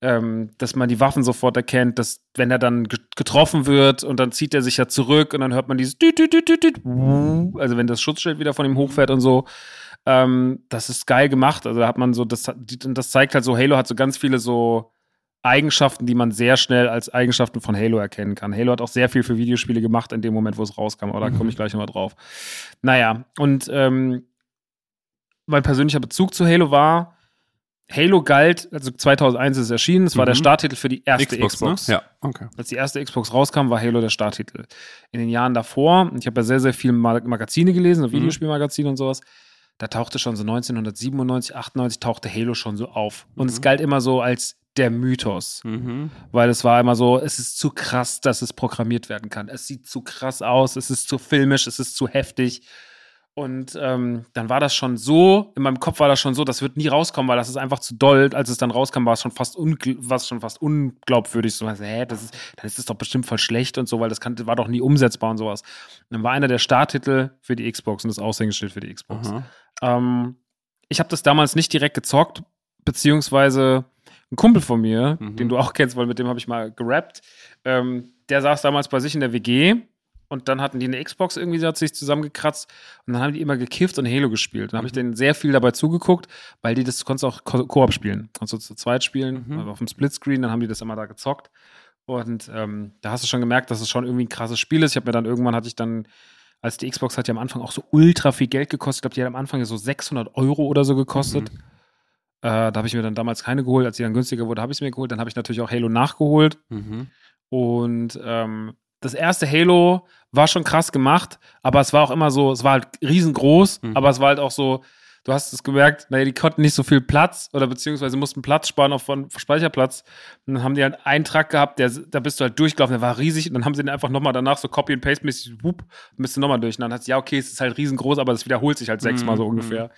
B: Ähm, dass man die Waffen sofort erkennt, dass wenn er dann ge- getroffen wird und dann zieht er sich ja zurück und dann hört man dieses also wenn das Schutzschild wieder von ihm hochfährt und so. Ähm, das ist geil gemacht. Also da hat man so, das, das zeigt halt so, Halo hat so ganz viele so Eigenschaften, die man sehr schnell als Eigenschaften von Halo erkennen kann. Halo hat auch sehr viel für Videospiele gemacht in dem Moment, wo es rauskam, aber da komme ich gleich nochmal drauf. Naja, und ähm, mein persönlicher Bezug zu Halo war, Halo galt, also 2001 ist es erschienen, es war
A: Mhm.
B: der Starttitel für die erste Xbox.
A: Xbox, ne? Ja, okay.
B: Als die erste Xbox rauskam, war Halo der Starttitel. In den Jahren davor, ich habe ja sehr, sehr viele Ma- Magazine gelesen,
A: Mhm.
B: Videospielmagazine und sowas, da tauchte schon so 1997, 98 tauchte Halo schon so auf. Und es
A: Mhm.
B: galt immer so als der Mythos.
A: Mhm.
B: Weil es war immer so, es ist zu krass, dass es programmiert werden kann. Es sieht zu krass aus, es ist zu filmisch, es ist zu heftig. Und ähm, dann war das schon so, in meinem Kopf war das schon so, das wird nie rauskommen, weil das ist einfach zu doll. Als es dann rauskam, war es schon fast, ungl schon fast unglaubwürdig. So, also, hä, das ist, dann ist es doch bestimmt voll schlecht und so, weil das kann, war doch nie umsetzbar und sowas. Und dann war einer der Starttitel für die Xbox und das Aushängeschild für die Xbox. Ähm, ich habe das damals nicht direkt gezockt, beziehungsweise ein Kumpel von mir,
A: Mhm.
B: den du auch kennst, weil mit dem habe ich mal gerappt, ähm, der saß damals bei sich in der WG und dann hatten die eine Xbox irgendwie, die hat sich zusammengekratzt und dann haben die immer gekifft und Halo gespielt. Dann habe ich
A: Mhm.
B: denen sehr viel dabei zugeguckt, weil die das du konntest auch Ko- Koop spielen. Konntest du zu zweit spielen,
A: Mhm.
B: also auf dem Splitscreen, dann haben die das immer da gezockt. Und ähm, da hast du schon gemerkt, dass es schon irgendwie ein krasses Spiel ist. Ich habe mir dann irgendwann hatte ich dann, als die Xbox hat ja am Anfang auch so ultra viel Geld gekostet. Ich glaube, die hat am Anfang so 600 Euro oder so gekostet.
A: Mhm.
B: Äh, da habe ich mir dann damals keine geholt. Als die dann günstiger wurde, habe ich es mir geholt. Dann habe ich natürlich auch Halo nachgeholt.
A: Mhm.
B: Und ähm, das erste Halo war schon krass gemacht, aber es war auch immer so, es war halt riesengroß,
A: Mhm.
B: aber es war halt auch so, du hast es gemerkt, naja, die konnten nicht so viel Platz oder beziehungsweise mussten Platz sparen auf von Speicherplatz. Und dann haben die halt einen Trakt gehabt, der, da bist du halt durchgelaufen, der war riesig und dann haben sie den einfach nochmal danach so Copy and Paste mäßig, whoop, bist du nochmal durch. Und dann hat es, ja, okay, es ist halt riesengroß, aber es wiederholt sich halt sechsmal so
A: Mhm.
B: ungefähr.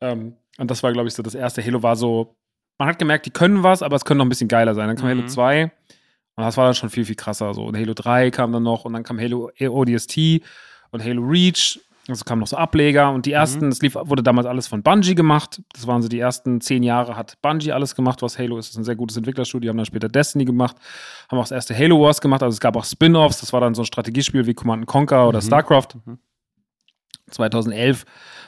B: Ähm, und das war, glaube ich, so das erste Halo war so, man hat gemerkt, die können was, aber es können noch ein bisschen geiler sein. Dann kam
A: Mhm.
B: Halo 2 und das war dann schon viel, viel krasser. So. Und Halo 3 kam dann noch und dann kam Halo ODST und Halo Reach. Also kamen noch so Ableger und die ersten, es lief, wurde damals alles von Bungie gemacht. Das waren so die ersten zehn Jahre, hat Bungie alles gemacht, was Halo ist. Das ist ein sehr gutes Entwicklerstudio, haben dann später Destiny gemacht, haben auch das erste Halo Wars gemacht. Also es gab auch Spin-Offs, das war dann so ein Strategiespiel wie Command Conquer oder
A: Mhm.
B: StarCraft.
A: Mhm.
B: 2011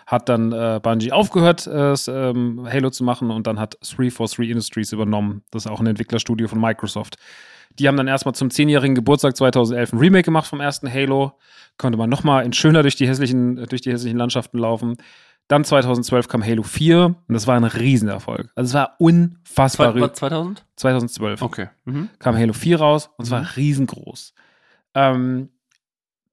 B: hat dann äh, Bungie aufgehört, äh, ähm, Halo zu machen und dann hat 343 Industries übernommen. Das ist auch ein Entwicklerstudio von Microsoft. Die haben dann erstmal zum 10-jährigen Geburtstag 2011 ein Remake gemacht vom ersten Halo. Konnte man nochmal in schöner durch die hässlichen, durch die hässlichen Landschaften laufen. Dann 2012 kam Halo 4 und das war ein Riesenerfolg. Also es war unfassbar.
A: War 2000?
B: 2012
A: Okay. Mhm.
B: kam Halo 4 raus und es war
A: Mhm.
B: riesengroß. Ähm,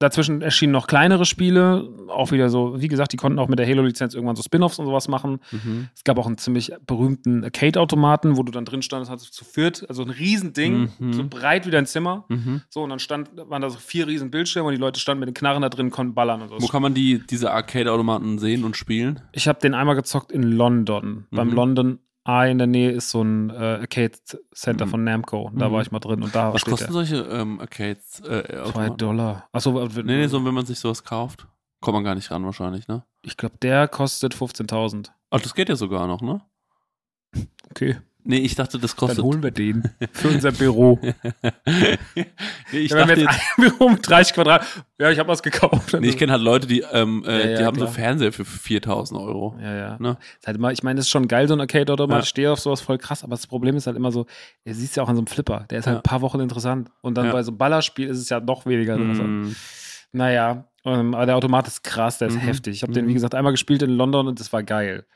B: dazwischen erschienen noch kleinere Spiele, auch wieder so, wie gesagt, die konnten auch mit der Halo-Lizenz irgendwann so Spin-offs und sowas machen.
A: Mhm.
B: Es gab auch einen ziemlich berühmten Arcade-Automaten, wo du dann drin standest, hattest zu viert, also ein Riesending,
A: Mhm.
B: so breit wie dein Zimmer.
A: Mhm.
B: So, und dann stand, waren da so vier riesen Bildschirme und die Leute standen mit den Knarren da drin, konnten ballern und so.
A: Wo kann man die, diese Arcade-Automaten sehen und spielen?
B: Ich habe den einmal gezockt in London. Beim
A: Mhm.
B: London Eye in der Nähe ist so ein äh, Arcade Center
A: Mhm.
B: von Namco. Da
A: Mhm.
B: war ich mal drin und da
A: Was kosten
B: der.
A: solche ähm, Arcades? Äh,
B: Zwei? Dollar. Achso,
A: Nee, nee, so wenn man sich sowas kauft. Kommt man gar nicht ran wahrscheinlich, ne?
B: ich glaube, der kostet 15.000.
A: Ach, das geht ja sogar noch, ne?
B: Okay,
A: Nee, ich dachte, das
B: dann
A: kostet.
B: holen wir den für unser Büro. [laughs]
A: nee, ich
B: ja, wenn wir
A: dachte
B: jetzt ein [laughs] Büro mit 30 Quadrat. Ja, ich habe was gekauft.
A: nee, ich kenne halt Leute, die, ähm, äh,
B: Ja, ja,
A: die haben so
B: klar.
A: Fernseher für 4000 Euro.
B: Ja, ja.
A: Ne?
B: Halt immer, ich meine, das ist schon geil, so ein Arcade-Automat.
A: Ja.
B: Ich stehe auf sowas voll krass, aber das Problem ist halt immer so, ihr siehst ja auch an so einem Flipper, der ist halt
A: Ja.
B: ein paar Wochen interessant. Und dann
A: Ja.
B: bei so einem Ballerspiel ist es ja noch weniger interessant.
A: Mhm.
B: Naja, ähm, aber der Automat ist krass, der ist
A: Mhm.
B: heftig. Ich habe den,
A: Mhm.
B: wie gesagt, einmal gespielt in London und das war geil.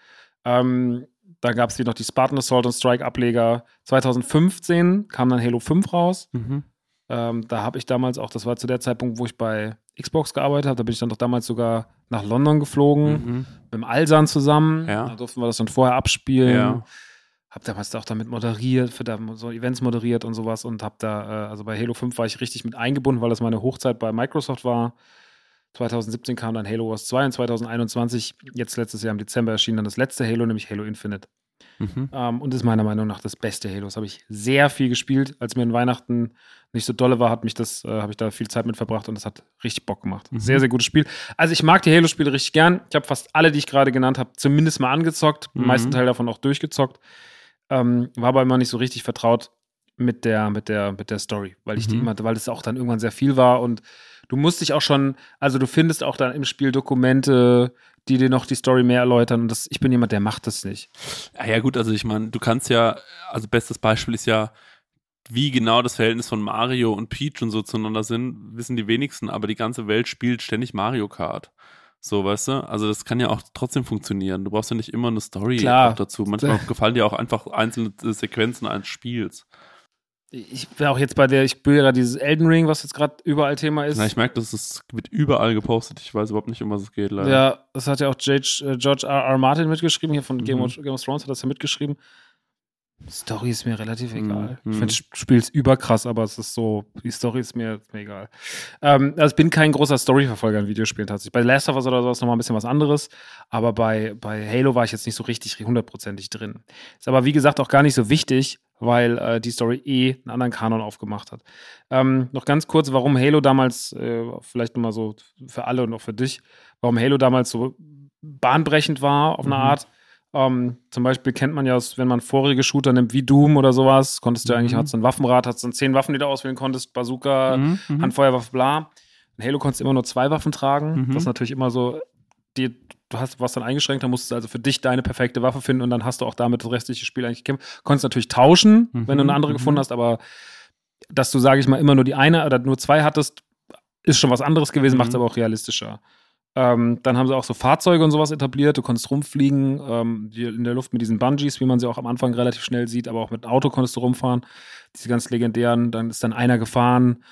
B: Ähm, da gab es wie noch die Spartan Assault und Strike Ableger. 2015 kam dann Halo 5 raus.
A: Mhm.
B: Ähm, da habe ich damals auch, das war zu der Zeitpunkt, wo ich bei Xbox gearbeitet habe, da bin ich dann doch damals sogar nach London geflogen,
A: Mhm.
B: mit dem Alsan zusammen.
A: Ja.
B: Da durften wir das dann vorher abspielen.
A: Ja.
B: Hab damals auch damit moderiert, für da so Events moderiert und sowas und hab da, äh, also bei Halo 5 war ich richtig mit eingebunden, weil das meine Hochzeit bei Microsoft war. 2017 kam dann Halo Wars 2 und 2021, jetzt letztes Jahr im Dezember erschien dann das letzte Halo, nämlich Halo Infinite.
A: Mhm.
B: Ähm, und ist meiner Meinung nach das beste Halo. Das habe ich sehr viel gespielt. Als mir in Weihnachten nicht so dolle war, hat mich das, äh, habe ich da viel Zeit mit verbracht und das hat richtig Bock gemacht.
A: Mhm.
B: Sehr, sehr gutes Spiel. Also ich mag die Halo-Spiele richtig gern. Ich habe fast alle, die ich gerade genannt habe, zumindest mal angezockt, den
A: Mhm.
B: meisten Teil davon auch durchgezockt. Ähm, war aber immer nicht so richtig vertraut mit der, mit der, mit der Story, weil ich die
A: Mhm.
B: immer, weil es auch dann irgendwann sehr viel war und du musst dich auch schon, also du findest auch dann im Spiel Dokumente, die dir noch die Story mehr erläutern und das, ich bin jemand, der macht das nicht.
A: Ja, ja, gut, also ich meine, du kannst ja, also bestes Beispiel ist ja, wie genau das Verhältnis von Mario und Peach und so zueinander sind, wissen die wenigsten, aber die ganze Welt spielt ständig Mario Kart. So, weißt du? Also das kann ja auch trotzdem funktionieren. Du brauchst ja nicht immer eine Story
B: Klar.
A: dazu. Manchmal [laughs] gefallen dir auch einfach einzelne Sequenzen eines Spiels.
B: Ich wäre auch jetzt bei der, ich spiele ja dieses Elden Ring, was jetzt gerade überall Thema ist.
A: Na, ich merke, das ist, wird überall gepostet. Ich weiß überhaupt nicht, um was es geht, leider.
B: ja, das hat ja auch äh, George R. R. Martin mitgeschrieben, hier von Game,
A: Mhm.
B: of, Game of Thrones hat das ja mitgeschrieben. Story ist mir relativ
A: Mhm.
B: egal. Ich
A: Mhm.
B: finde, das Spiel ist überkrass, aber es ist so, die Story ist mir, ist mir egal. Ähm, also ich bin kein großer Storyverfolger in Videospielen tatsächlich. Bei Last of Us oder sowas nochmal ein bisschen was anderes, aber bei, bei Halo war ich jetzt nicht so richtig hundertprozentig drin. Ist aber wie gesagt auch gar nicht so wichtig, weil äh, die Story eh einen anderen Kanon aufgemacht hat. Ähm, noch ganz kurz, warum Halo damals, äh, vielleicht nochmal so für alle und auch für dich, warum Halo damals so bahnbrechend war auf eine
A: Mhm.
B: Art. Ähm, zum Beispiel kennt man ja, wenn man vorige Shooter nimmt, wie Doom oder sowas, konntest du eigentlich,
A: Mhm.
B: hattest du ein Waffenrad, hattest dann zehn Waffen, die du auswählen konntest, Bazooka,
A: Mhm, mhm.
B: Handfeuerwaffe, bla. In Halo konntest du immer nur zwei Waffen tragen.
A: Mhm.
B: Das ist natürlich immer so, die, du hast was dann eingeschränkt, dann musstest du also für dich deine perfekte Waffe finden und dann hast du auch damit das restliche Spiel eigentlich gekämpft. Konntest natürlich tauschen,
A: Mhm,
B: wenn du eine andere
A: mhm.
B: gefunden hast, aber dass du, sage ich mal, immer nur die eine oder nur zwei hattest, ist schon was anderes gewesen,
A: Mhm.
B: macht es aber auch realistischer. Ähm, dann haben sie auch so Fahrzeuge und sowas etabliert. Du konntest rumfliegen ähm, die, in der Luft mit diesen Bungees, wie man sie auch am Anfang relativ schnell sieht, aber auch mit einem Auto konntest du rumfahren. Diese ganz legendären. Dann ist dann einer gefahren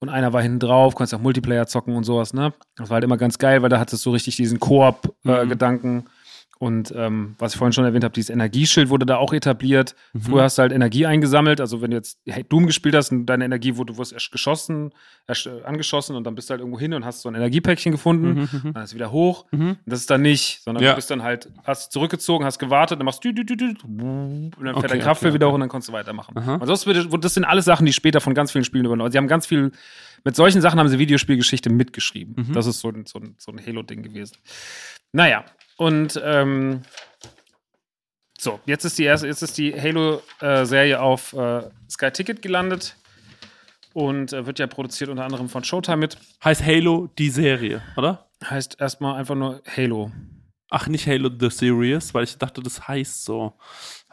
B: und einer war hinten drauf, konntest auch Multiplayer zocken und sowas. Ne? Das war halt immer ganz geil, weil da hattest du richtig diesen Koop-Gedanken. Und ähm, was ich vorhin schon erwähnt habe, dieses Energieschild wurde da auch etabliert.
A: Mhm.
B: Früher hast du halt Energie eingesammelt. Also wenn du jetzt Doom gespielt hast und deine Energie wurde, du wirst erst geschossen, erst äh, angeschossen und dann bist du halt irgendwo hin und hast so ein Energiepäckchen gefunden.
A: Mhm, mhm,
B: Dann ist es wieder hoch.
A: mhm.
B: Das ist dann nicht, sondern
A: Ja.
B: du bist dann halt, hast zurückgezogen, hast gewartet, dann machst du, du, du, du, und dann fährt
A: Okay,
B: dein Kraftfeld
A: okay,
B: wieder hoch und dann kannst du weitermachen.
A: Aha.
B: Und das, wird, das sind alles Sachen, die später von ganz vielen Spielen übernommen. Sie haben ganz viel, mit solchen Sachen haben sie Videospielgeschichte mitgeschrieben.
A: Mhm.
B: Das ist so ein, so ein, so ein Halo-Ding gewesen. Naja, und ähm, so, jetzt ist die erste, jetzt ist die Halo-Serie auf äh, Sky Ticket gelandet und äh, wird ja produziert unter anderem von Showtime mit.
A: Heißt Halo die Serie, oder?
B: Heißt erstmal einfach nur Halo.
A: Ach, nicht Halo The Series, weil ich dachte, das heißt so.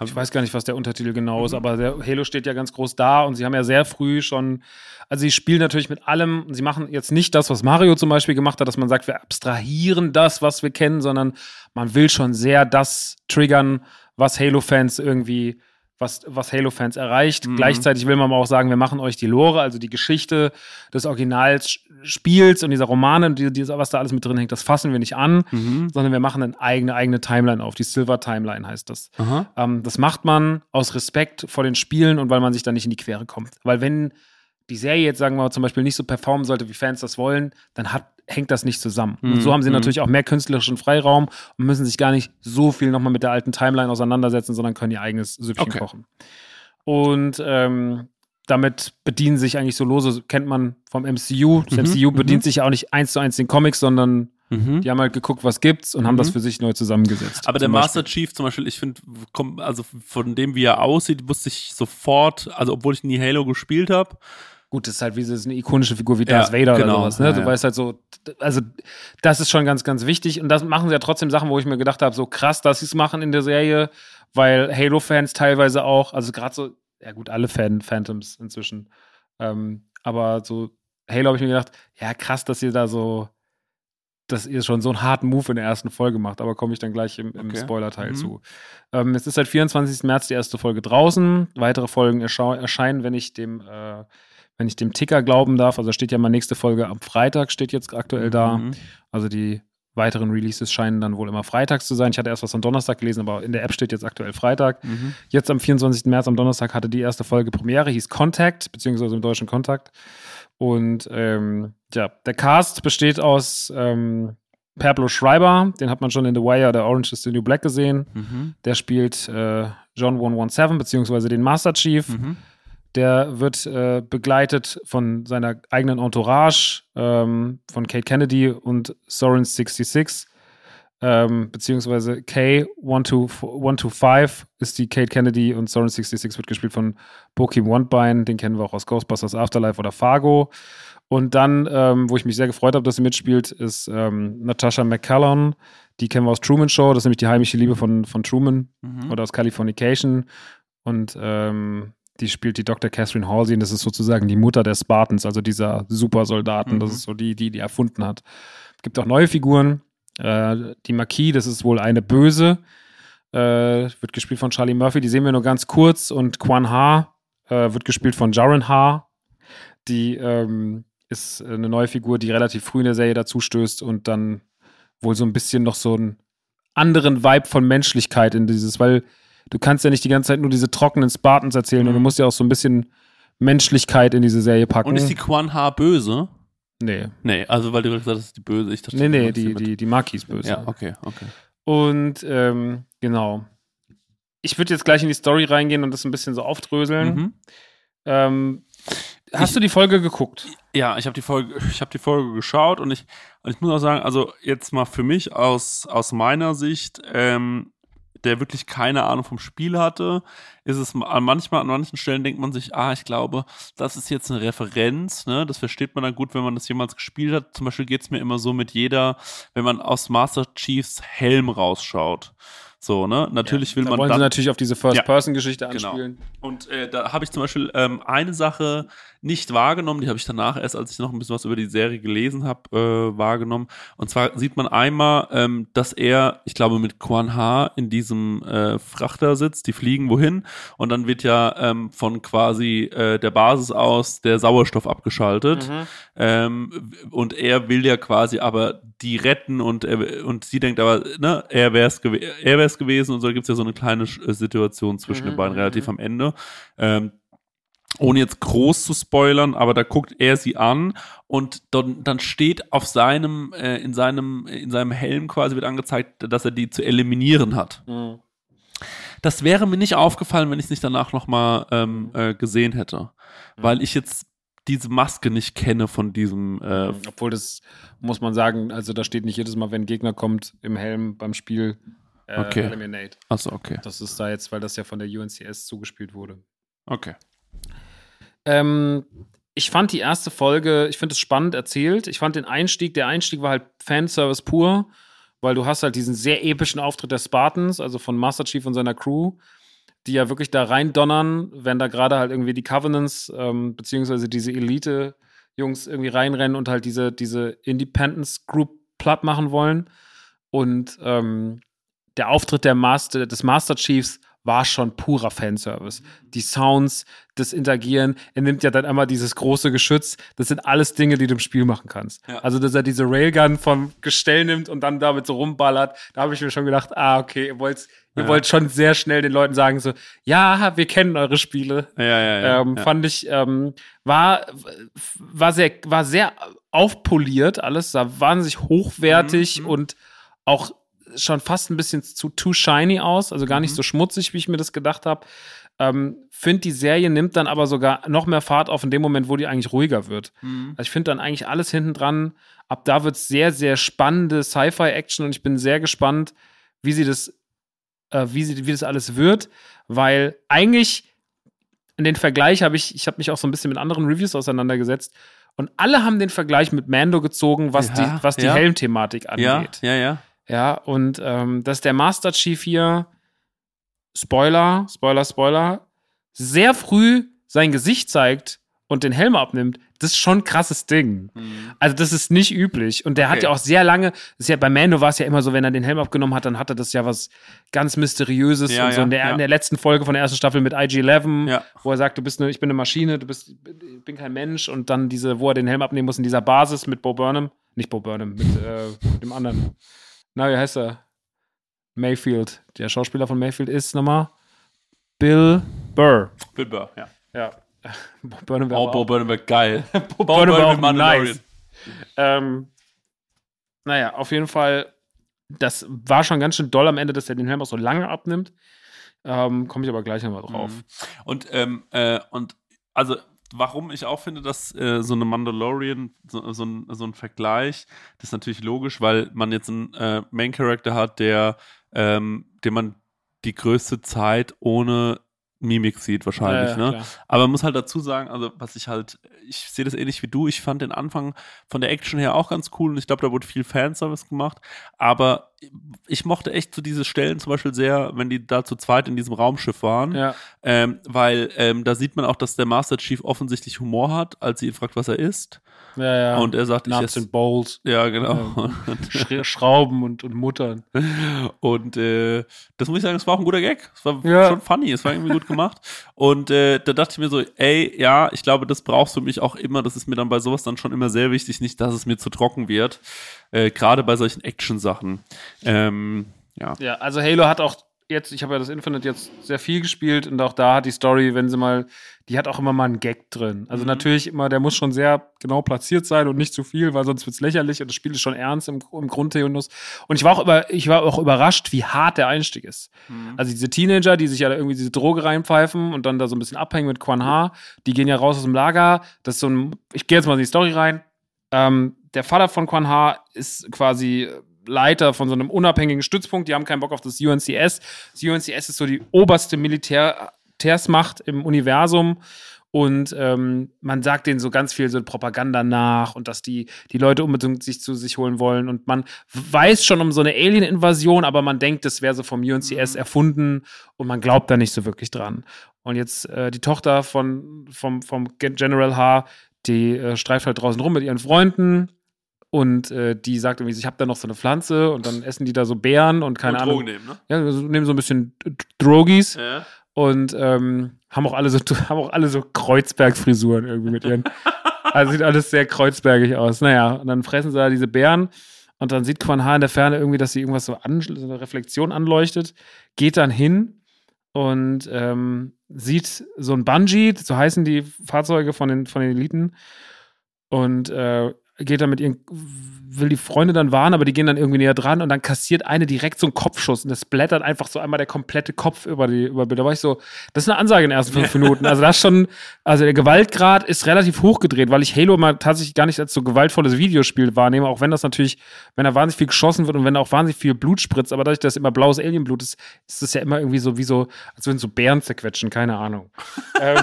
B: Ich weiß gar nicht, was der Untertitel genau ist, mhm. aber der Halo steht ja ganz groß da und sie haben ja sehr früh schon, also sie spielen natürlich mit allem, sie machen jetzt nicht das, was Mario zum Beispiel gemacht hat, dass man sagt, wir abstrahieren das, was wir kennen, sondern man will schon sehr das triggern, was Halo-Fans irgendwie was, was Halo-Fans erreicht. Mhm. Gleichzeitig will man aber auch sagen, wir machen euch die Lore, also die Geschichte des Originalspiels und dieser Romane und die, die, was da alles mit drin hängt, das fassen wir nicht an, mhm. sondern wir machen eine eigene, eigene Timeline auf. Die Silver Timeline heißt das. Ähm, das macht man aus Respekt vor den Spielen und weil man sich da nicht in die Quere kommt. Weil wenn die Serie jetzt, sagen wir mal, zum Beispiel nicht so performen sollte, wie Fans das wollen, dann hat, hängt das nicht zusammen. Mhm. Und so haben sie mhm. natürlich auch mehr künstlerischen Freiraum und müssen sich gar nicht so viel nochmal mit der alten Timeline auseinandersetzen, sondern können ihr eigenes Süppchen okay. kochen. Und ähm, damit bedienen sich eigentlich so lose, kennt man vom MCU. Das mhm. MCU bedient mhm. sich ja auch nicht eins zu eins den Comics, sondern Mhm. Die haben halt geguckt, was gibt's und haben das mhm. für sich neu zusammengesetzt.
A: Aber der Master Chief zum Beispiel, ich finde, also von dem, wie er aussieht, wusste ich sofort, also obwohl ich nie Halo gespielt habe,
B: Gut, das ist halt wie so eine ikonische Figur wie Darth ja, Vader genau. oder sowas. Ne? Ja, du weißt halt so, also das ist schon ganz, ganz wichtig. Und das machen sie ja trotzdem Sachen, wo ich mir gedacht habe, so krass, dass sie es machen in der Serie, weil Halo-Fans teilweise auch, also gerade so, ja gut, alle Fan Phantoms inzwischen. Ähm, aber so Halo habe ich mir gedacht, ja krass, dass ihr da so, dass ihr schon so einen harten Move in der ersten Folge macht, aber komme ich dann gleich im, im okay. Spoiler-Teil mhm. zu. Ähm, es ist seit 24. März die erste Folge draußen. Weitere Folgen erscheinen, wenn ich dem äh, wenn ich dem Ticker glauben darf, also steht ja mal nächste Folge am Freitag, steht jetzt aktuell da. Mhm. Also die weiteren Releases scheinen dann wohl immer freitags zu sein. Ich hatte erst was am Donnerstag gelesen, aber in der App steht jetzt aktuell Freitag. Mhm. Jetzt am 24. März, am Donnerstag, hatte die erste Folge Premiere, hieß Contact, beziehungsweise im deutschen Kontakt. Und ähm, ja, der Cast besteht aus ähm, Pablo Schreiber, den hat man schon in The Wire oder Orange is the New Black gesehen. Mhm. Der spielt äh, John 117, beziehungsweise den Master Chief. Mhm. Der wird äh, begleitet von seiner eigenen Entourage, ähm, von Kate Kennedy und Soren 66. Ähm, beziehungsweise K125 ist die Kate Kennedy und Soren 66 wird gespielt von Bokim Onebein, den kennen wir auch aus Ghostbusters Afterlife oder Fargo. Und dann, ähm, wo ich mich sehr gefreut habe, dass sie mitspielt, ist ähm, Natasha McCallum. Die kennen wir aus Truman Show. Das ist nämlich die heimliche Liebe von, von Truman mhm. oder aus Californication. Und ähm, die spielt die Dr. Catherine Halsey und das ist sozusagen die Mutter der Spartans, also dieser Supersoldaten. Mhm. Das ist so die, die die erfunden hat. Es gibt auch neue Figuren. Äh, die Marquis, das ist wohl eine Böse, äh, wird gespielt von Charlie Murphy. Die sehen wir nur ganz kurz und Quan Ha äh, wird gespielt von Jaren Ha. Die ähm, ist eine neue Figur, die relativ früh in der Serie dazu stößt und dann wohl so ein bisschen noch so einen anderen Vibe von Menschlichkeit in dieses, weil du kannst ja nicht die ganze Zeit nur diese trockenen Spartans erzählen mhm. und du mhm. musst ja auch so ein bisschen Menschlichkeit in diese Serie packen. Und
A: ist die Quan Ha böse?
B: Nee.
A: Nee, also weil du gesagt hast, die böse. Ich
B: dachte, nee, nee, die, die, die Maki ist böse.
A: Ja, okay, okay.
B: Und ähm, genau. Ich würde jetzt gleich in die Story reingehen und das ein bisschen so aufdröseln. Mhm. Ähm, hast ich, du die Folge geguckt?
A: Ja, ich habe die Folge, ich habe die Folge geschaut und ich, und ich muss auch sagen, also jetzt mal für mich aus aus meiner Sicht ähm, der wirklich keine Ahnung vom Spiel hatte, ist es manchmal an manchen Stellen denkt man sich, ah, ich glaube, das ist jetzt eine Referenz, ne? Das versteht man dann gut, wenn man das jemals gespielt hat. Zum Beispiel geht's mir immer so mit jeder, wenn man aus Master Chiefs Helm rausschaut. So, ne? Natürlich ja, will man.
B: Wollen dann, sie natürlich auf diese First-Person-Geschichte ja, genau. anspielen.
A: Genau. Und äh, da habe ich zum Beispiel ähm, eine Sache nicht wahrgenommen, die habe ich danach erst, als ich noch ein bisschen was über die Serie gelesen habe, äh, wahrgenommen. Und zwar sieht man einmal, ähm, dass er, ich glaube, mit Quan Ha in diesem äh, Frachter sitzt, die fliegen wohin und dann wird ja ähm, von quasi äh, der Basis aus der Sauerstoff abgeschaltet. Mhm. Ähm, und er will ja quasi aber die retten und er, und sie denkt aber, ne, er wäre es er wär's gewesen und so gibt es ja so eine kleine äh, Situation zwischen mhm. den beiden relativ mhm. am Ende. Ähm, ohne jetzt groß zu spoilern, aber da guckt er sie an und dann, dann steht auf seinem, äh, in seinem, in seinem Helm quasi wird angezeigt, dass er die zu eliminieren hat. Mhm. Das wäre mir nicht aufgefallen, wenn ich es nicht danach nochmal ähm, mhm. äh, gesehen hätte. Mhm. Weil ich jetzt diese Maske nicht kenne von diesem. Äh
B: mhm. Obwohl das muss man sagen, also da steht nicht jedes Mal, wenn ein Gegner kommt im Helm beim Spiel
A: äh, okay.
B: Eliminate.
A: Achso, okay.
B: Das ist da jetzt, weil das ja von der UNCS zugespielt wurde.
A: Okay.
B: Ähm, ich fand die erste Folge, ich finde es spannend erzählt. Ich fand den Einstieg, der Einstieg war halt Fanservice pur, weil du hast halt diesen sehr epischen Auftritt der Spartans, also von Master Chief und seiner Crew, die ja wirklich da rein donnern, wenn da gerade halt irgendwie die Covenants, ähm, beziehungsweise diese Elite-Jungs irgendwie reinrennen und halt diese, diese Independence Group platt machen wollen. Und ähm, der Auftritt der Master, des Master Chiefs war schon purer Fanservice. Die Sounds, das Interagieren, er nimmt ja dann einmal dieses große Geschütz. Das sind alles Dinge, die du im Spiel machen kannst.
A: Ja.
B: Also, dass er diese Railgun vom Gestell nimmt und dann damit so rumballert, da habe ich mir schon gedacht, ah, okay, ihr wollt, ihr
A: Ja.
B: wollt schon sehr schnell den Leuten sagen, so, ja, wir kennen eure Spiele.
A: Ja, ja, ja.
B: ähm. Fand ich, ähm, war, war sehr, war sehr aufpoliert alles, sah wahnsinnig hochwertig
A: Mhm, mhm.
B: und auch schon fast ein bisschen zu too shiny aus, also gar nicht
A: Mhm.
B: so schmutzig, wie ich mir das gedacht habe. Ähm, finde die Serie nimmt dann aber sogar noch mehr Fahrt auf in dem Moment, wo die eigentlich ruhiger wird.
A: Mhm.
B: Also ich finde dann eigentlich alles hinten dran. Ab da wird es sehr, sehr spannende Sci-Fi-Action und ich bin sehr gespannt, wie sie das, äh, wie sie, wie das alles wird, weil eigentlich in den Vergleich habe ich, ich habe mich auch so ein bisschen mit anderen Reviews auseinandergesetzt und alle haben den Vergleich mit Mando gezogen, was
A: Ja,
B: die, was die
A: ja.
B: Helmthematik angeht.
A: ja, ja.
B: Ja, und ähm, dass der Master Chief hier, Spoiler, Spoiler, Spoiler, sehr früh sein Gesicht zeigt und den Helm abnimmt, das ist schon ein krasses Ding.
A: Mhm.
B: Also das ist nicht üblich. Und der hat
A: Okay.
B: ja auch sehr lange, ist ja bei Mando war es ja immer so, wenn er den Helm abgenommen hat, dann hatte das ja was ganz Mysteriöses.
A: Ja,
B: und so
A: ja,
B: in, der,
A: ja.
B: in der letzten Folge von der ersten Staffel mit IG-11,
A: Ja.
B: wo er sagt, du bist eine, ich bin eine Maschine, du bist, ich bin kein Mensch. Und dann diese, wo er den Helm abnehmen muss in dieser Basis mit Bo Burnham. Nicht Bo Burnham, mit äh, dem anderen. Na, wie heißt er? Mayfield. Der Schauspieler von Mayfield ist nochmal Bill Burr.
A: Bill Burr, ja.
B: Ja. Bo [laughs] Burnham
A: Oh,
B: aber
A: Bo
B: auch-
A: Burnham geil. [laughs] [laughs]
B: Bo
A: Bo
B: Burnham nice. Ähm, naja, auf jeden Fall, das war schon ganz schön doll am Ende, dass er den Helm auch so lange abnimmt. Ähm, Komme ich aber gleich nochmal drauf.
A: Mhm. Und, ähm, äh, und also, warum ich auch finde, dass äh, so eine Mandalorian, so, so, ein, so ein Vergleich, das ist natürlich logisch, weil man jetzt einen äh, Main Character hat, der, ähm, den man die größte Zeit ohne Mimik sieht, wahrscheinlich,
B: Ja, ja,
A: ne?
B: klar.
A: Aber man muss halt dazu sagen, also was ich halt, ich sehe das ähnlich wie du, ich fand den Anfang von der Action her auch ganz cool und ich glaube, da wurde viel Fanservice gemacht, aber ich mochte echt so diese Stellen zum Beispiel sehr, wenn die da zu zweit in diesem Raumschiff waren,
B: Ja,
A: ähm, weil ähm, da sieht man auch, dass der Master Chief offensichtlich Humor hat, als sie ihn fragt, was er isst
B: ja, ja.
A: und er sagt, ich
B: Nuts
A: esse,
B: and Bowls,
A: ja genau,
B: Sch Schrauben und, und Muttern. [laughs]
A: Und äh, das muss ich sagen, es war auch ein guter Gag. Es war
B: Ja.
A: schon funny, es war irgendwie gut gemacht. Und äh, da dachte ich mir so, ey, ja, ich glaube, das brauchst du mich auch immer. Das ist mir dann bei sowas dann schon immer sehr wichtig, nicht, dass es mir zu trocken wird. Äh, Gerade bei solchen Action-Sachen. Ähm, ja.
B: Ja, also Halo hat auch jetzt, ich habe ja das Infinite jetzt sehr viel gespielt und auch da hat die Story, wenn sie mal, die hat auch immer mal einen Gag drin. Also
A: Mhm.
B: natürlich immer, der muss schon sehr genau platziert sein und nicht zu viel, weil sonst wird's lächerlich und das Spiel ist schon ernst im, im Grundtenus. Und ich war auch über, ich war auch überrascht, wie hart der Einstieg ist. Also diese Teenager, die sich ja da irgendwie diese Droge reinpfeifen und dann da so ein bisschen abhängen mit Quan Ha, die gehen ja raus aus dem Lager. Das ist so ein, ich gehe jetzt mal in die Story rein. Ähm, der Vater von Quan Ha ist quasi Leiter von so einem unabhängigen Stützpunkt. Die haben keinen Bock auf das UNCS. Das UNCS ist so die oberste Militärsmacht im Universum. Und ähm, man sagt denen so ganz viel so Propaganda nach und dass die, die Leute unbedingt sich zu sich holen wollen. Und man weiß schon um so eine Alien-Invasion, aber man denkt, das wäre so vom UNCS erfunden und man glaubt da nicht so wirklich dran. Und jetzt äh, die Tochter von, vom, vom General H., die äh, streift halt draußen rum mit ihren Freunden und äh, die sagt irgendwie, ich habe da noch so eine Pflanze und dann essen die da so Beeren und keine
A: Und
B: Ahnung.
A: Drogen nehmen, ne?
B: Ja, nehmen so ein bisschen Drogis
A: Ja.
B: und ähm, haben auch alle so [laughs] haben auch alle so Kreuzberg-Frisuren irgendwie mit ihren. also sieht alles sehr kreuzbergig aus. Naja, und dann fressen sie da diese Beeren und dann sieht Quan Ha in der Ferne irgendwie, dass sie irgendwas so, an, so eine Reflexion anleuchtet, geht dann hin und ähm, sieht so ein Bungee, so heißen die Fahrzeuge von den, von den Eliten und äh, geht dann mit ihren, will die Freunde dann warnen, aber die gehen dann irgendwie näher dran und dann kassiert eine direkt so einen Kopfschuss und das blättert einfach so einmal der komplette Kopf über die über Da war ich so, das ist eine Ansage in den ersten fünf [laughs] Minuten. Also das schon, also der Gewaltgrad ist relativ hochgedreht, weil ich Halo mal tatsächlich gar nicht als so gewaltvolles Videospiel wahrnehme, auch wenn das natürlich, wenn da wahnsinnig viel geschossen wird und wenn da auch wahnsinnig viel Blut spritzt, aber dadurch, dass immer blaues Alienblut ist, ist das ja immer irgendwie so wie so, als würden so Bären zerquetschen, keine Ahnung. [laughs] ähm,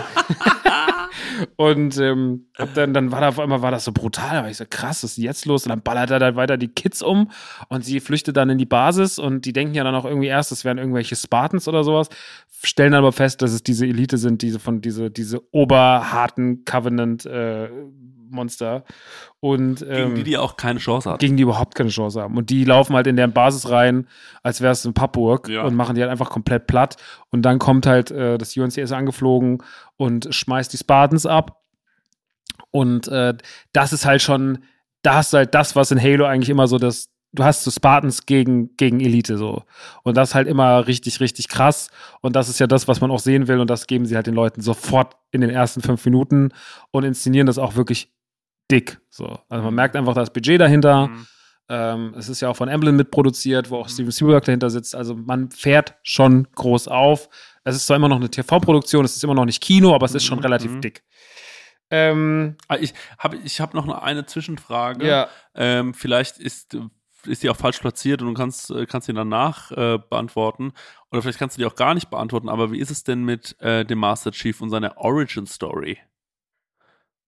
B: und ähm, dann, dann war da auf einmal war das so brutal. Da war ich so, krass, was ist jetzt los? Und dann ballert er dann weiter die Kids um und sie flüchtet dann in die Basis und die denken ja dann auch irgendwie erst, das wären irgendwelche Spartans oder sowas, stellen dann aber fest, dass es diese Elite sind, diese von diese, diese oberharten Covenant äh, Monster. Und, ähm,
A: Gegen die, die auch keine Chance hatten.
B: gegen die überhaupt keine Chance haben. Und die laufen halt in deren Basis rein, als wäre es ein Pappburg
A: Ja.
B: und machen die halt einfach komplett platt. Und dann kommt halt äh, das UNCS angeflogen und schmeißt die Spartans ab. Und äh, das ist halt schon, da hast du halt das, was in Halo eigentlich immer so das, du hast so Spartans gegen, gegen Elite so. Und das ist halt immer richtig, richtig krass. Und das ist ja das, was man auch sehen will. Und das geben sie halt den Leuten sofort in den ersten fünf Minuten und inszenieren das auch wirklich dick. So. Also man merkt einfach, da ist Budget dahinter.
A: Mhm.
B: Ähm, es ist ja auch von Emblem mitproduziert, wo auch Steven Spielberg dahinter sitzt. Also man fährt schon groß auf. Es ist zwar immer noch eine TV-Produktion, es ist immer noch nicht Kino, aber es ist schon
A: Mhm,
B: relativ
A: mhm.
B: dick. Ähm,
A: Ah, Ich habe ich hab noch eine Zwischenfrage.
B: ja,
A: Ähm, vielleicht ist, ist die auch falsch platziert und du kannst, äh, kannst sie danach äh, beantworten. Oder vielleicht kannst du die auch gar nicht beantworten. Aber wie ist es denn mit äh, dem Master Chief und seiner Origin Story?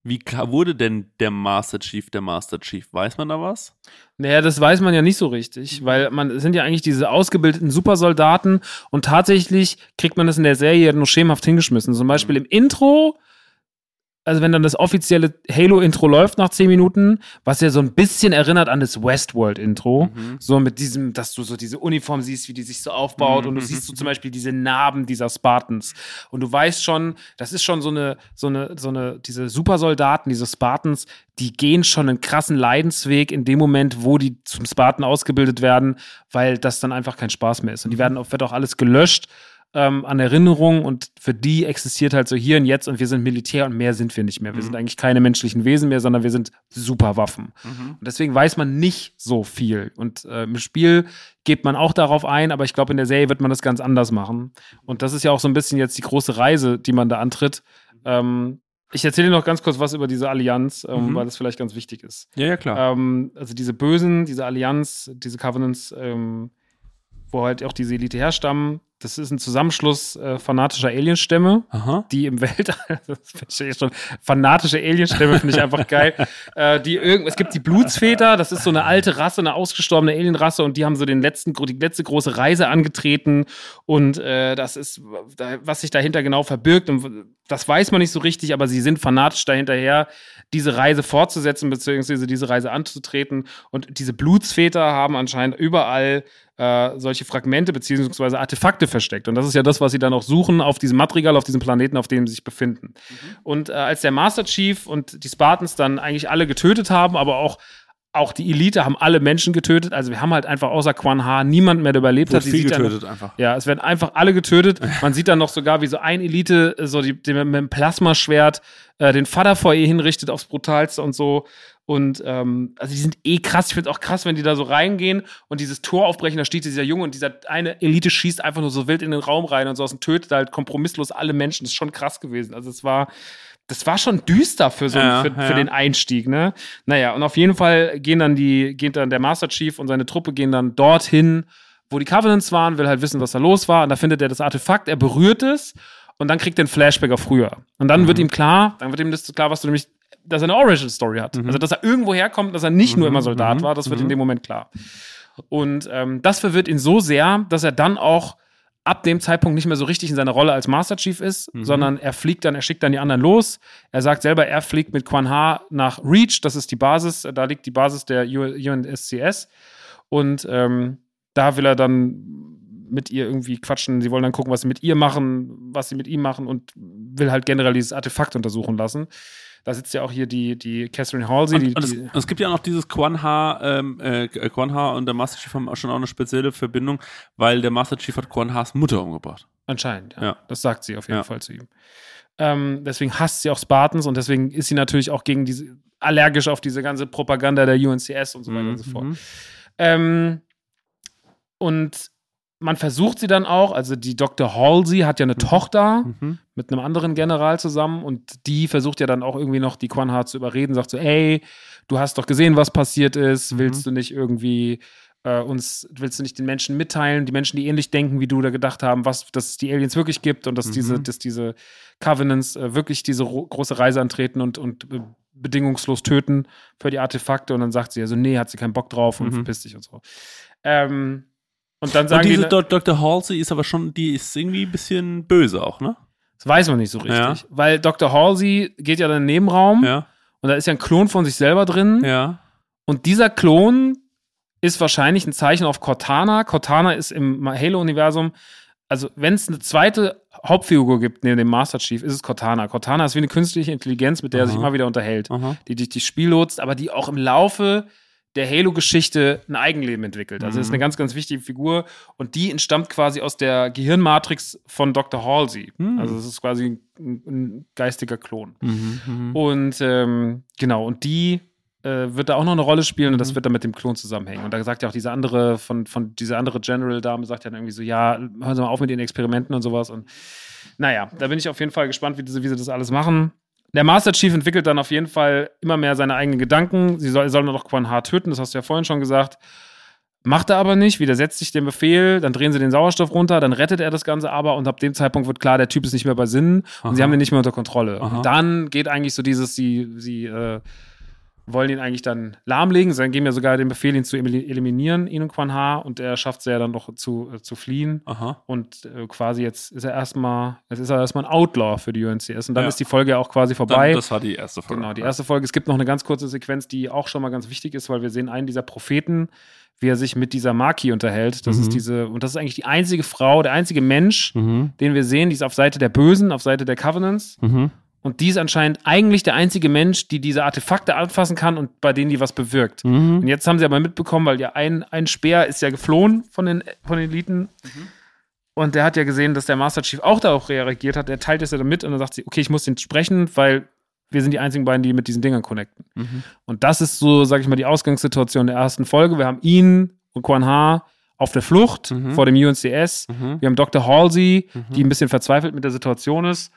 A: Wie wurde denn der Master Chief der Master Chief? Weiß man da was?
B: naja, das weiß man ja nicht so richtig, weil man sind ja eigentlich diese ausgebildeten Supersoldaten und tatsächlich kriegt man das in der Serie nur schemenhaft hingeschmissen. Zum Beispiel im Intro also wenn dann das offizielle Halo-Intro läuft nach 10 Minuten, was ja so ein bisschen erinnert an das Westworld-Intro,
A: Mhm.
B: so mit diesem, dass du so diese Uniform siehst, wie die sich so aufbaut
A: Mhm,
B: und du
A: mhm,
B: siehst so zum Beispiel diese Narben dieser Spartans. Und du weißt schon, das ist schon so eine, so eine, so eine, diese Supersoldaten, diese Spartans, die gehen schon einen krassen Leidensweg in dem Moment, wo die zum Spartan ausgebildet werden, weil das dann einfach kein Spaß mehr ist. Und die werden, wird auch alles gelöscht ähm, an Erinnerungen und für die existiert halt so hier und jetzt und wir sind Militär und mehr sind wir nicht mehr. Wir
A: Mhm.
B: sind eigentlich keine menschlichen Wesen mehr, sondern wir sind Superwaffen.
A: Mhm.
B: Und deswegen weiß man nicht so viel. Und äh, im Spiel geht man auch darauf ein, aber ich glaube, in der Serie wird man das ganz anders machen. Und das ist ja auch so ein bisschen jetzt die große Reise, die man da antritt. Ähm, ich erzähle noch ganz kurz was über diese Allianz, ähm,
A: Mhm.
B: weil das vielleicht ganz wichtig ist.
A: Ja, ja, klar.
B: Ähm, also diese Bösen, diese Allianz, diese Covenants, ähm, wo halt auch diese Elite herstammen, das ist ein Zusammenschluss äh, fanatischer Alienstämme,
A: Aha.
B: die im Weltall, [laughs] das verstehe ich schon, fanatische Alienstämme finde ich einfach geil. [laughs] Äh, die irgend, es gibt die Blutsväter, das ist so eine alte Rasse, eine ausgestorbene Alienrasse und die haben so den letzten, die letzte große Reise angetreten und äh, das ist, was sich dahinter genau verbirgt und das weiß man nicht so richtig, aber sie sind fanatisch dahinterher, diese Reise fortzusetzen, beziehungsweise diese Reise anzutreten und diese Blutsväter haben anscheinend überall äh, solche Fragmente beziehungsweise Artefakte versteckt. Und das ist ja das, was sie dann auch suchen auf diesem Material, auf diesem Planeten, auf dem sie sich befinden. Und äh, als der Master Chief und die Spartans dann eigentlich alle getötet haben, aber auch auch die Elite haben alle Menschen getötet. Also wir haben halt einfach außer Quan Ha niemand mehr, der überlebt
A: Wurde
B: hat. Die
A: viel getötet einfach.
B: ja, es werden einfach alle getötet. Man sieht dann noch sogar, wie so ein Elite äh, so die, die mit dem Plasmaschwert äh, den Vater vor ihr hinrichtet aufs Brutalste und so. Und ähm, also die sind eh krass. Ich finde es auch krass, wenn die da so reingehen und dieses Tor aufbrechen, da steht dieser Junge und dieser eine Elite schießt einfach nur so wild in den Raum rein und so aus und tötet halt kompromisslos alle Menschen. Das ist schon krass gewesen. Also es war. Das war schon düster für so
A: Ja,
B: für, für
A: ja.
B: den Einstieg, ne? Naja, und auf jeden Fall gehen dann die, geht dann der Master Chief und seine Truppe gehen dann dorthin, wo die Covenants waren, will halt wissen, was da los war. Und da findet er das Artefakt, er berührt es und dann kriegt er ein Flashback auf früher. Und dann
A: Mhm.
B: wird ihm klar, dann wird ihm das klar, was du nämlich, dass er eine Origin Story hat.
A: Mhm.
B: Also, dass er irgendwo herkommt, dass er nicht nur
A: Mhm,
B: immer Soldat
A: mhm,
B: war, das wird
A: mhm.
B: in dem Moment klar. Und ähm, das verwirrt ihn so sehr, dass er dann auch ab dem Zeitpunkt nicht mehr so richtig in seiner Rolle als Master Chief ist,
A: Mhm.
B: sondern er fliegt dann, er schickt dann die anderen los. Er sagt selber, er fliegt mit Quan Ha nach Reach, das ist die Basis, da liegt die Basis der UNSCS. Und ähm, da will er dann mit ihr irgendwie quatschen. Sie wollen dann gucken, was sie mit ihr machen, was sie mit ihm machen und will halt generell dieses Artefakt untersuchen lassen. Da sitzt ja auch hier die, die Catherine Halsey.
A: Und,
B: die,
A: und es,
B: die,
A: es gibt ja noch dieses Quan Ha, ähm, äh, Quan Ha und der Master Chief haben auch schon auch eine spezielle Verbindung, weil der Master Chief hat Quan Ha's Mutter umgebracht.
B: Anscheinend, ja.
A: Ja.
B: Das sagt sie auf jeden
A: Ja.
B: Fall zu ihm. Ähm, deswegen hasst sie auch Spartans und deswegen ist sie natürlich auch gegen diese, allergisch auf diese ganze Propaganda der UNCS und so weiter und so fort.
A: Mhm.
B: Ähm, und man versucht sie dann auch, also die Dr. Halsey hat ja eine Tochter
A: Mhm.
B: mit einem anderen General zusammen und die versucht ja dann auch irgendwie noch die Quan Ha zu überreden, sagt so, ey, du hast doch gesehen, was passiert ist, willst du nicht irgendwie äh, uns willst du nicht den Menschen mitteilen, die Menschen, die ähnlich denken wie du, da gedacht haben, was, dass es die Aliens wirklich gibt und dass
A: Mhm.
B: diese, dass diese Covenants äh, wirklich diese ro- große Reise antreten und, und äh, bedingungslos töten für die Artefakte. Und dann sagt sie also, nee, hat sie keinen Bock drauf und
A: Mhm.
B: verpisst dich und so. Ähm, und dann sagen
A: Und diese
B: die,
A: Dr. Halsey ist aber schon, die ist irgendwie ein bisschen böse auch, ne?
B: das weiß man nicht so richtig,
A: Ja.
B: weil Dr. Halsey geht ja dann in den Nebenraum
A: Ja,
B: und da ist ja ein Klon von sich selber drin.
A: ja.
B: Und dieser Klon ist wahrscheinlich ein Zeichen auf Cortana. Cortana ist im Halo-Universum, also wenn es eine zweite Hauptfigur gibt neben dem Master Chief, ist es Cortana. Cortana ist wie eine künstliche Intelligenz, mit der er sich
A: Aha.
B: immer wieder unterhält,
A: Aha.
B: die durch das Spiel lotst, aber die auch im Laufe der Halo-Geschichte ein Eigenleben entwickelt. Also
A: Mhm.
B: ist eine ganz, ganz wichtige Figur und die entstammt quasi aus der Gehirnmatrix von Dr. Halsey.
A: Mhm.
B: Also es ist quasi ein, ein geistiger Klon.
A: Mhm, mhm.
B: Und ähm, genau, und die äh, wird da auch noch eine Rolle spielen und das
A: Mhm.
B: wird dann mit dem Klon zusammenhängen. Und da sagt ja auch diese andere, von, von diese andere General-Dame, sagt ja dann irgendwie so, ja, hören Sie mal auf mit Ihren Experimenten und sowas. Und naja, da bin ich auf jeden Fall gespannt, wie, diese, wie sie das alles machen. Der Master Chief entwickelt dann auf jeden Fall immer mehr seine eigenen Gedanken. Sie soll, soll nur noch Quan Ha töten, das hast du ja vorhin schon gesagt. Macht er aber nicht, widersetzt sich dem Befehl, dann drehen sie den Sauerstoff runter, dann rettet er das Ganze aber und ab dem Zeitpunkt wird klar, der Typ ist nicht mehr bei Sinnen und
A: Aha.
B: sie haben den nicht mehr unter Kontrolle.
A: Aha.
B: Und dann geht eigentlich so dieses, sie, sie äh, wollen ihn eigentlich dann lahmlegen, sie geben ja sogar den Befehl, ihn zu elim- eliminieren, ihn und Quan Ha, und er schafft es ja dann doch zu, äh, zu fliehen.
A: Aha.
B: Und äh, quasi jetzt ist er erstmal, jetzt ist er erstmal ein Outlaw für die UNCS und dann
A: Ja.
B: ist die Folge ja auch quasi
A: Dann,
B: vorbei.
A: das war die erste Folge.
B: Genau, die erste Folge. Es gibt noch eine ganz kurze Sequenz, die auch schon mal ganz wichtig ist, weil wir sehen einen dieser Propheten, wie er sich mit dieser Maki unterhält. Das
A: Mhm.
B: ist diese, und das ist eigentlich die einzige Frau, der einzige Mensch,
A: Mhm.
B: den wir sehen, die ist auf Seite der Bösen, auf Seite der Covenants.
A: Mhm.
B: Und die ist anscheinend eigentlich der einzige Mensch, die diese Artefakte anfassen kann und bei denen die was bewirkt.
A: Mhm.
B: Und jetzt haben sie aber mitbekommen, weil ja ein, ein Speer ist ja geflohen von den, von den Eliten. Und der hat ja gesehen, dass der Master Chief auch darauf reagiert hat. Er teilt es ja dann mit und dann sagt sie, okay, ich muss den sprechen, weil wir sind die einzigen beiden, die mit diesen Dingern connecten.
A: Mhm.
B: Und das ist so, sag ich mal, die Ausgangssituation der ersten Folge. Wir haben ihn und Quan Ha auf der Flucht
A: Mhm.
B: vor dem UNCS.
A: Mhm.
B: Wir haben Dr. Halsey,
A: Mhm.
B: die ein bisschen verzweifelt mit der Situation ist.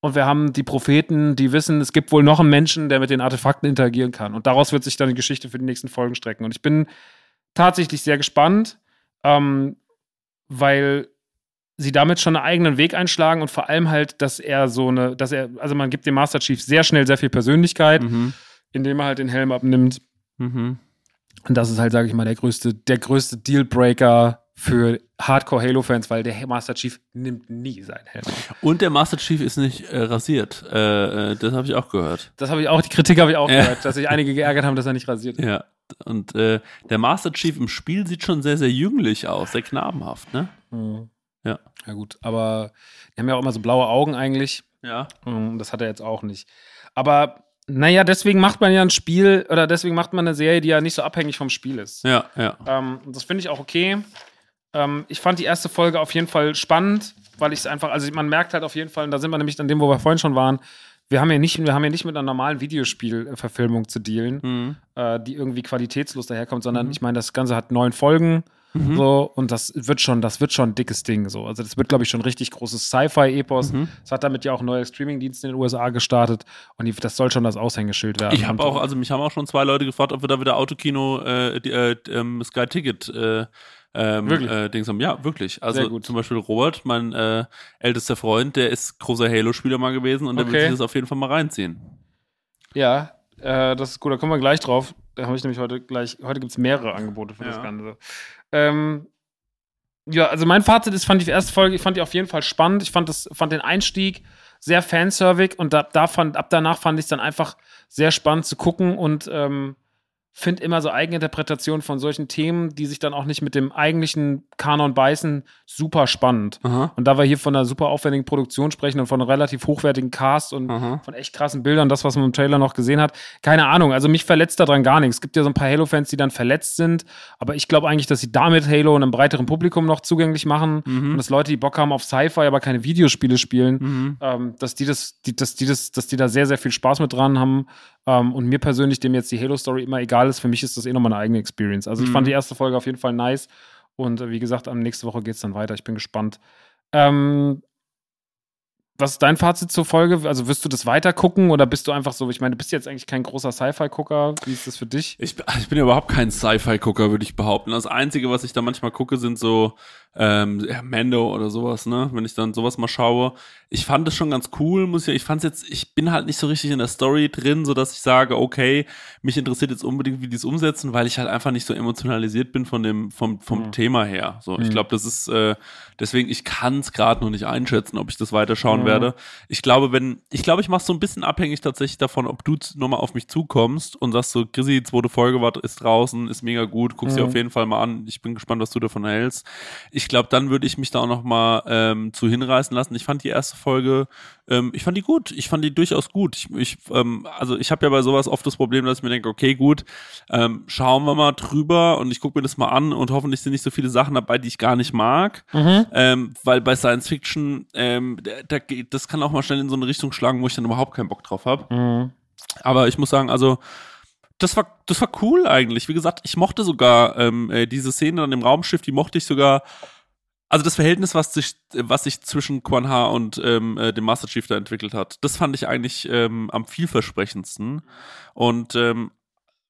B: Und wir haben die Propheten, die wissen, es gibt wohl noch einen Menschen, der mit den Artefakten interagieren kann. Und daraus wird sich dann die Geschichte für die nächsten Folgen strecken. Und ich bin tatsächlich sehr gespannt, ähm, weil sie damit schon einen eigenen Weg einschlagen und vor allem halt, dass er so eine, dass er, also man gibt dem Master Chief sehr schnell sehr viel Persönlichkeit,
A: Mhm.
B: indem er halt den Helm abnimmt.
A: Mhm.
B: Und das ist halt, sage ich mal, der größte, der größte Dealbreaker für Hardcore-Halo-Fans, weil der Master Chief nimmt nie seinen Helm.
A: Und der Master Chief ist nicht äh, rasiert. Äh, äh, das habe ich auch gehört.
B: Das habe ich auch, die Kritik habe ich auch
A: Ja.
B: gehört, dass sich einige geärgert haben, dass er nicht rasiert ist.
A: Ja. Und äh, der Master Chief im Spiel sieht schon sehr, sehr jünglich aus, sehr knabenhaft, ne?
B: Mhm.
A: Ja.
B: Ja, gut, aber die haben ja auch immer so blaue Augen eigentlich.
A: Ja.
B: Mhm, Das hat er jetzt auch nicht. Aber naja, deswegen macht man ja ein Spiel oder deswegen macht man eine Serie, die ja nicht so abhängig vom Spiel ist.
A: Ja, ja.
B: Ähm, und das finde ich auch okay. Ähm, ich fand die erste Folge auf jeden Fall spannend, weil ich es einfach, also man merkt halt auf jeden Fall, und da sind wir nämlich an dem, wo wir vorhin schon waren, wir haben ja nicht, wir haben ja nicht mit einer normalen Videospielverfilmung zu dealen,
A: Mhm.
B: äh, die irgendwie qualitätslos daherkommt, sondern
A: Mhm.
B: ich meine, das Ganze hat neun Folgen.
A: Mhm.
B: So, und das wird schon, das wird schon ein dickes Ding. So. Also, das wird, glaube ich, schon ein richtig großes Sci-Fi-Epos.
A: Mhm.
B: Es hat damit ja auch neue Streaming-Dienste in den USA gestartet und die, das soll schon das Aushängeschild werden.
A: Ich habe auch, also mich haben auch schon zwei Leute gefragt, ob wir da wieder Autokino, äh, die, äh, ähm, Sky Ticket, äh, ähm,
B: Wirklich?
A: Äh, Dings haben. Ja, wirklich. Also zum Beispiel Robert, mein äh, ältester Freund, der ist großer Halo-Spieler mal gewesen und der will
B: Okay.
A: sich das auf jeden Fall mal reinziehen.
B: Ja, äh, das ist gut, da kommen wir gleich drauf. Da habe ich nämlich heute gleich, heute gibt es mehrere Angebote für das
A: Ja.
B: Ganze. Ähm, ja, also mein Fazit ist, fand die erste Folge, ich fand die auf jeden Fall spannend. Ich fand, das, fand den Einstieg sehr fanservig und da, da fand, ab danach fand ich es dann einfach sehr spannend zu gucken und ähm, finde immer so Eigeninterpretationen von solchen Themen, die sich dann auch nicht mit dem eigentlichen Kanon beißen, super spannend.
A: Aha.
B: Und da wir hier von einer super aufwendigen Produktion sprechen und von einem relativ hochwertigen Cast und
A: Aha.
B: von echt krassen Bildern, das, was man im Trailer noch gesehen hat. Keine Ahnung, also mich verletzt daran gar nichts. Es gibt ja so ein paar Halo-Fans, die dann verletzt sind, aber ich glaube eigentlich, dass sie damit Halo einem breiteren Publikum noch zugänglich machen
A: Mhm.
B: und dass Leute, die Bock haben auf Sci-Fi, aber keine Videospiele spielen,
A: Mhm.
B: ähm, dass die das, die, dass die das, dass die da sehr, sehr viel Spaß mit dran haben. Ähm, und mir persönlich, dem jetzt die Halo-Story immer egal ist, für mich ist das eh nochmal eine eigene Experience. Also ich
A: Mhm.
B: fand die erste Folge auf jeden Fall nice. Und äh, wie gesagt, am nächste Woche geht es dann weiter. Ich bin gespannt. Ähm, was ist dein Fazit zur Folge? Also wirst du das weiter gucken oder bist du einfach so, ich meine, du bist jetzt eigentlich kein großer Sci-Fi-Gucker. Wie ist das für dich?
A: Ich, ich bin ja überhaupt kein Sci-Fi-Gucker, würde ich behaupten. Das Einzige, was ich da manchmal gucke, sind so ähm, ja, Mando oder sowas, ne? Wenn ich dann sowas mal schaue. Ich fand es schon ganz cool, muss ich, ich fand es jetzt, ich bin halt nicht so richtig in der Story drin, so dass ich sage, okay, mich interessiert jetzt unbedingt, wie die es umsetzen, weil ich halt einfach nicht so emotionalisiert bin von dem, vom, vom
B: Mhm.
A: Thema her. So, ich
B: Mhm.
A: glaube, das ist, äh, deswegen, ich kann es gerade noch nicht einschätzen, ob ich das weiterschauen
B: Mhm.
A: werde. Ich glaube, wenn, ich glaube, ich mache so ein bisschen abhängig tatsächlich davon, ob du nochmal auf mich zukommst und sagst so, Chrissy, zweite Folge war, ist draußen, ist mega gut, guck's dir
B: Mhm.
A: auf jeden Fall mal an. Ich bin gespannt, was du davon hältst. Ich glaube, dann würde ich mich da auch noch mal ähm, zu hinreißen lassen. Ich fand die erste Folge, ähm, ich fand die gut. Ich fand die durchaus gut. Ich, ich ähm, also ich habe ja bei sowas oft das Problem, dass ich mir denke, okay, gut, ähm, schauen wir mal drüber und ich gucke mir das mal an und hoffentlich sind nicht so viele Sachen dabei, die ich gar nicht mag. Ähm, weil bei Science Fiction, ähm, da, das kann auch mal schnell in so eine Richtung schlagen, wo ich dann überhaupt keinen Bock drauf habe.
B: Mhm.
A: Aber ich muss sagen, also das war das war cool eigentlich. Wie gesagt, ich mochte sogar ähm, äh, diese Szene an dem Raumschiff, die mochte ich sogar. Also das Verhältnis, was sich was sich zwischen Quan Ha und ähm, äh, dem Master Chief da entwickelt hat, das fand ich eigentlich ähm, am vielversprechendsten. Und ähm,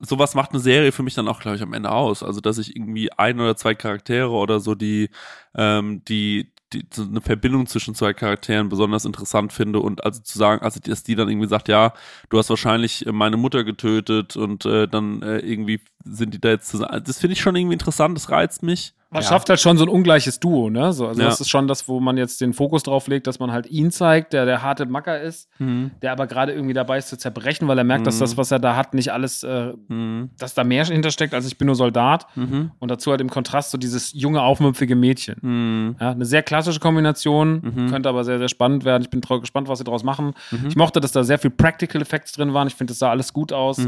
A: sowas macht eine Serie für mich dann auch, glaube ich, am Ende aus. Also, dass ich irgendwie ein oder zwei Charaktere oder so, die, ähm, die, die so eine Verbindung zwischen zwei Charakteren besonders interessant finde und also zu sagen, also dass die dann irgendwie sagt, ja, du hast wahrscheinlich äh, meine Mutter getötet und äh, dann äh, irgendwie sind die da jetzt zusammen. Das finde ich schon irgendwie interessant, das reizt mich.
B: Man
C: Ja.
B: schafft halt schon so ein ungleiches Duo, ne? So, also
A: Ja.
B: das ist schon das, wo man jetzt den Fokus drauf legt, dass man halt ihn zeigt, der der harte Macker ist, der aber gerade irgendwie dabei ist zu zerbrechen, weil er merkt, dass
A: Mhm.
B: das, was er da hat, nicht alles, äh,
A: Mhm.
B: dass da mehr hintersteckt, als ich bin nur Soldat.
A: Mhm.
B: Und dazu halt im Kontrast so dieses junge, aufmüpfige Mädchen.
A: Mhm.
B: Ja, eine sehr klassische Kombination,
A: Mhm.
B: könnte aber sehr, sehr spannend werden. Ich bin gespannt, was sie daraus machen.
A: Mhm.
B: Ich mochte, dass da sehr viel Practical Effects drin waren. Ich finde, das sah alles gut aus.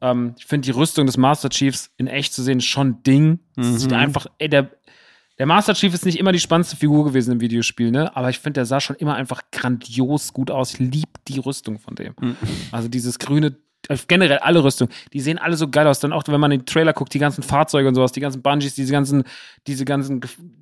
A: Mhm.
B: Ähm, ich finde, die Rüstung des Master Chiefs in echt zu sehen, ist schon ein Ding.
A: Mhm.
B: sieht einfach, ey, der, der Master Chief ist nicht immer die spannendste Figur gewesen im Videospiel, ne? Aber ich finde, der sah schon immer einfach grandios gut aus. Ich liebe die Rüstung von dem.
A: Mhm.
B: Also dieses grüne, äh, generell alle Rüstungen, die sehen alle so geil aus. Dann auch, wenn man in den Trailer guckt, die ganzen Fahrzeuge und sowas, die ganzen Bungees, diese ganzen, diese ganzen,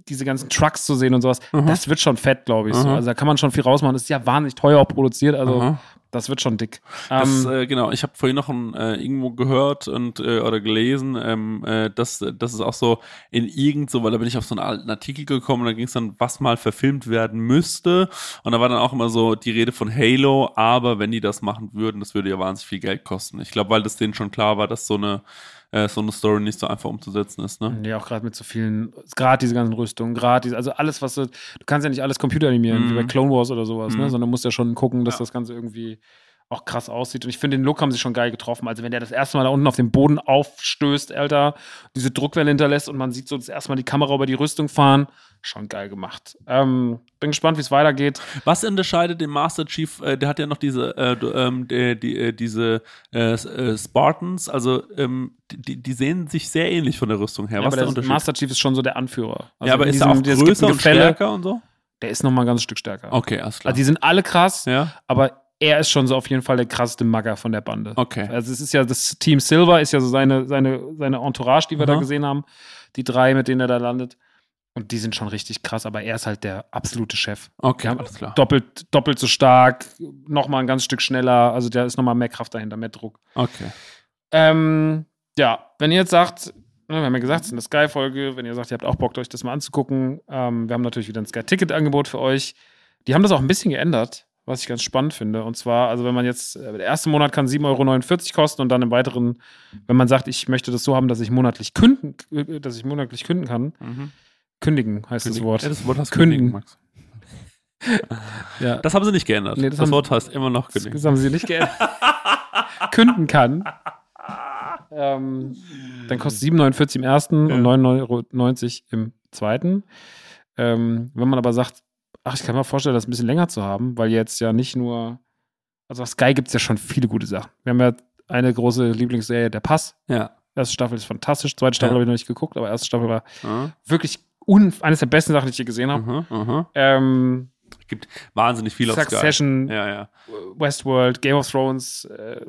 B: diese ganzen Trucks zu sehen und sowas,
A: Mhm.
B: das wird schon fett, glaube ich. So.
A: Mhm.
B: Also da kann man schon viel rausmachen. Das ist ja wahnsinnig teuer auch produziert, also
A: Aha.
B: Das wird schon dick.
A: Das,
B: Ähm,
A: äh, genau, ich habe vorhin noch ein, äh, irgendwo gehört und äh, oder gelesen, ähm, äh, dass das ist auch so in irgend so, weil da bin ich auf so einen alten Artikel gekommen, da ging es dann, was mal verfilmt werden müsste und da war dann auch immer so die Rede von Halo, aber wenn die das machen würden, das würde ja wahnsinnig viel Geld kosten. Ich glaube, weil das denen schon klar war, dass so eine äh, so eine Story nicht so einfach umzusetzen ist, ne?
B: Nee, auch gerade mit so vielen, gerade diese ganzen Rüstungen, gerade also alles, was du, du kannst ja nicht alles computeranimieren,
A: Mhm.
B: wie bei Clone Wars oder sowas, ne,
A: Mhm.
B: sondern musst ja schon gucken, dass
A: Ja.
B: das Ganze irgendwie auch krass aussieht. Und ich finde, den Look haben sie schon geil getroffen. Also, wenn der das erste Mal da unten auf den Boden aufstößt, Alter, diese Druckwelle hinterlässt und man sieht so das erste Mal die Kamera über die Rüstung fahren, schon geil gemacht. Ähm, bin gespannt, wie es weitergeht.
A: Was unterscheidet den Master Chief? Äh, der hat ja noch diese, äh, ähm, die, die, äh, diese äh, äh, Spartans, also ähm, die, die sehen sich sehr ähnlich von der Rüstung her.
B: Ja,
A: Was
B: aber
A: ist der
B: der
A: Unterschied?
B: Master Chief ist schon so der Anführer. Also
A: ja, aber
B: in
A: ist er
B: diesem-
A: auch größer und stärker und so?
B: Der ist noch mal ein ganzes Stück stärker.
A: Okay, alles klar.
B: Also, die sind alle krass,
A: ja,
B: aber er ist schon so auf jeden Fall der krasseste Magger von der Bande.
A: okay.
B: Also es ist ja das Team Silver ist ja so seine, seine, seine Entourage, die wir da
A: Aha.
B: gesehen haben. Die drei, mit denen er da landet. Und die sind schon richtig krass, aber er ist halt der absolute Chef.
A: Okay, alles klar.
B: Doppelt, doppelt so stark, nochmal ein ganz Stück schneller. Also da ist nochmal mehr Kraft dahinter, mehr Druck.
A: Okay.
B: Ähm, ja, wenn ihr jetzt sagt, ne, wir haben ja gesagt, es ist eine Sky-Folge, wenn ihr sagt, ihr habt auch Bock, euch das mal anzugucken, ähm, wir haben natürlich wieder ein Sky-Ticket-Angebot für euch. Die haben das auch ein bisschen geändert, was ich ganz spannend finde. Und zwar, also wenn man jetzt, äh, der erste Monat kann 7,49 Euro kosten und dann im weiteren, wenn man sagt, ich möchte das so haben, dass ich monatlich künden, äh, dass ich monatlich künden kann,
A: Mhm.
B: kündigen heißt das Wort.
A: Ja, das Wort heißt
B: Kündigen.
A: kündigen, Max. [laughs]
B: Ja,
A: Das haben sie nicht geändert.
B: Nee, das
A: das
B: haben-
A: Wort heißt immer noch kündigen.
B: das haben sie nicht geändert. [laughs] künden kann. Ähm, dann kostet 7,49 im ersten
A: Ja.
B: und 9,90 Euro im zweiten. Ähm, wenn man aber sagt, ach, ich kann mir vorstellen, das ein bisschen länger zu haben, weil jetzt ja nicht nur, also auf Sky gibt es ja schon viele gute Sachen. Wir haben ja eine große Lieblingsserie, Der Pass.
A: Ja.
B: Erste Staffel ist fantastisch, zweite Staffel
A: Ja.
B: habe ich noch nicht geguckt, aber erste Staffel war
A: Mhm.
B: wirklich eines der besten Sachen, die ich je gesehen habe.
A: Mhm. Mhm.
B: Ähm,
A: Gibt wahnsinnig viel auf Sky.
B: Succession,
A: Ja, ja.
B: Westworld, Game of Thrones, äh,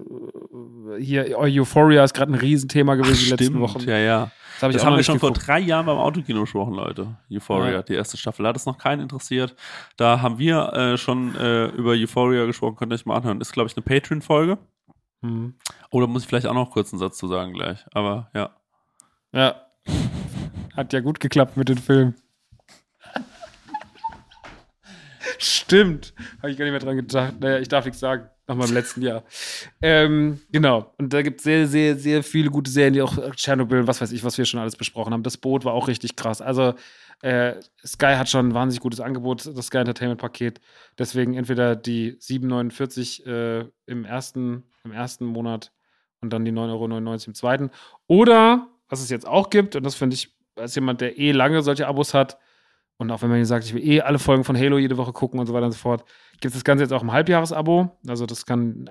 B: hier Euphoria ist gerade ein Riesenthema gewesen die letzten
A: Stimmt,
B: Wochen.
A: ja, ja.
B: Das ich
A: Das haben wir schon vor
B: geguckt.
A: drei Jahren beim Autokino besprochen, Leute. Euphoria,
B: Ja.
A: die erste Staffel. Da hat es noch keinen interessiert. Da haben wir äh, schon äh, über Euphoria gesprochen. Könnt ihr euch mal anhören. Ist, glaube ich, eine Patreon-Folge.
B: Mhm.
A: Oder muss ich vielleicht auch noch kurz einen Satz zu sagen gleich. Aber ja.
B: Ja. Hat ja gut geklappt mit dem Film. Stimmt. Habe ich gar nicht mehr dran gedacht. Naja, ich darf nichts sagen. Nach meinem letzten Jahr. Ähm, genau. Und da gibt es sehr, sehr, sehr viele gute Serien, die auch Tschernobyl, was weiß ich, was wir schon alles besprochen haben. Das Boot war auch richtig krass. Also, äh, Sky hat schon ein wahnsinnig gutes Angebot, das Sky Entertainment Paket. Deswegen entweder die 7,49 äh, im, ersten, im ersten Monat und dann die 9,99 Euro im zweiten. Oder, was es jetzt auch gibt, und das finde ich, als jemand, der eh lange solche Abos hat, und auch wenn man sagt, ich will eh alle Folgen von Halo jede Woche gucken und so weiter und so fort, gibt es das Ganze jetzt auch im Halbjahresabo. Also das kann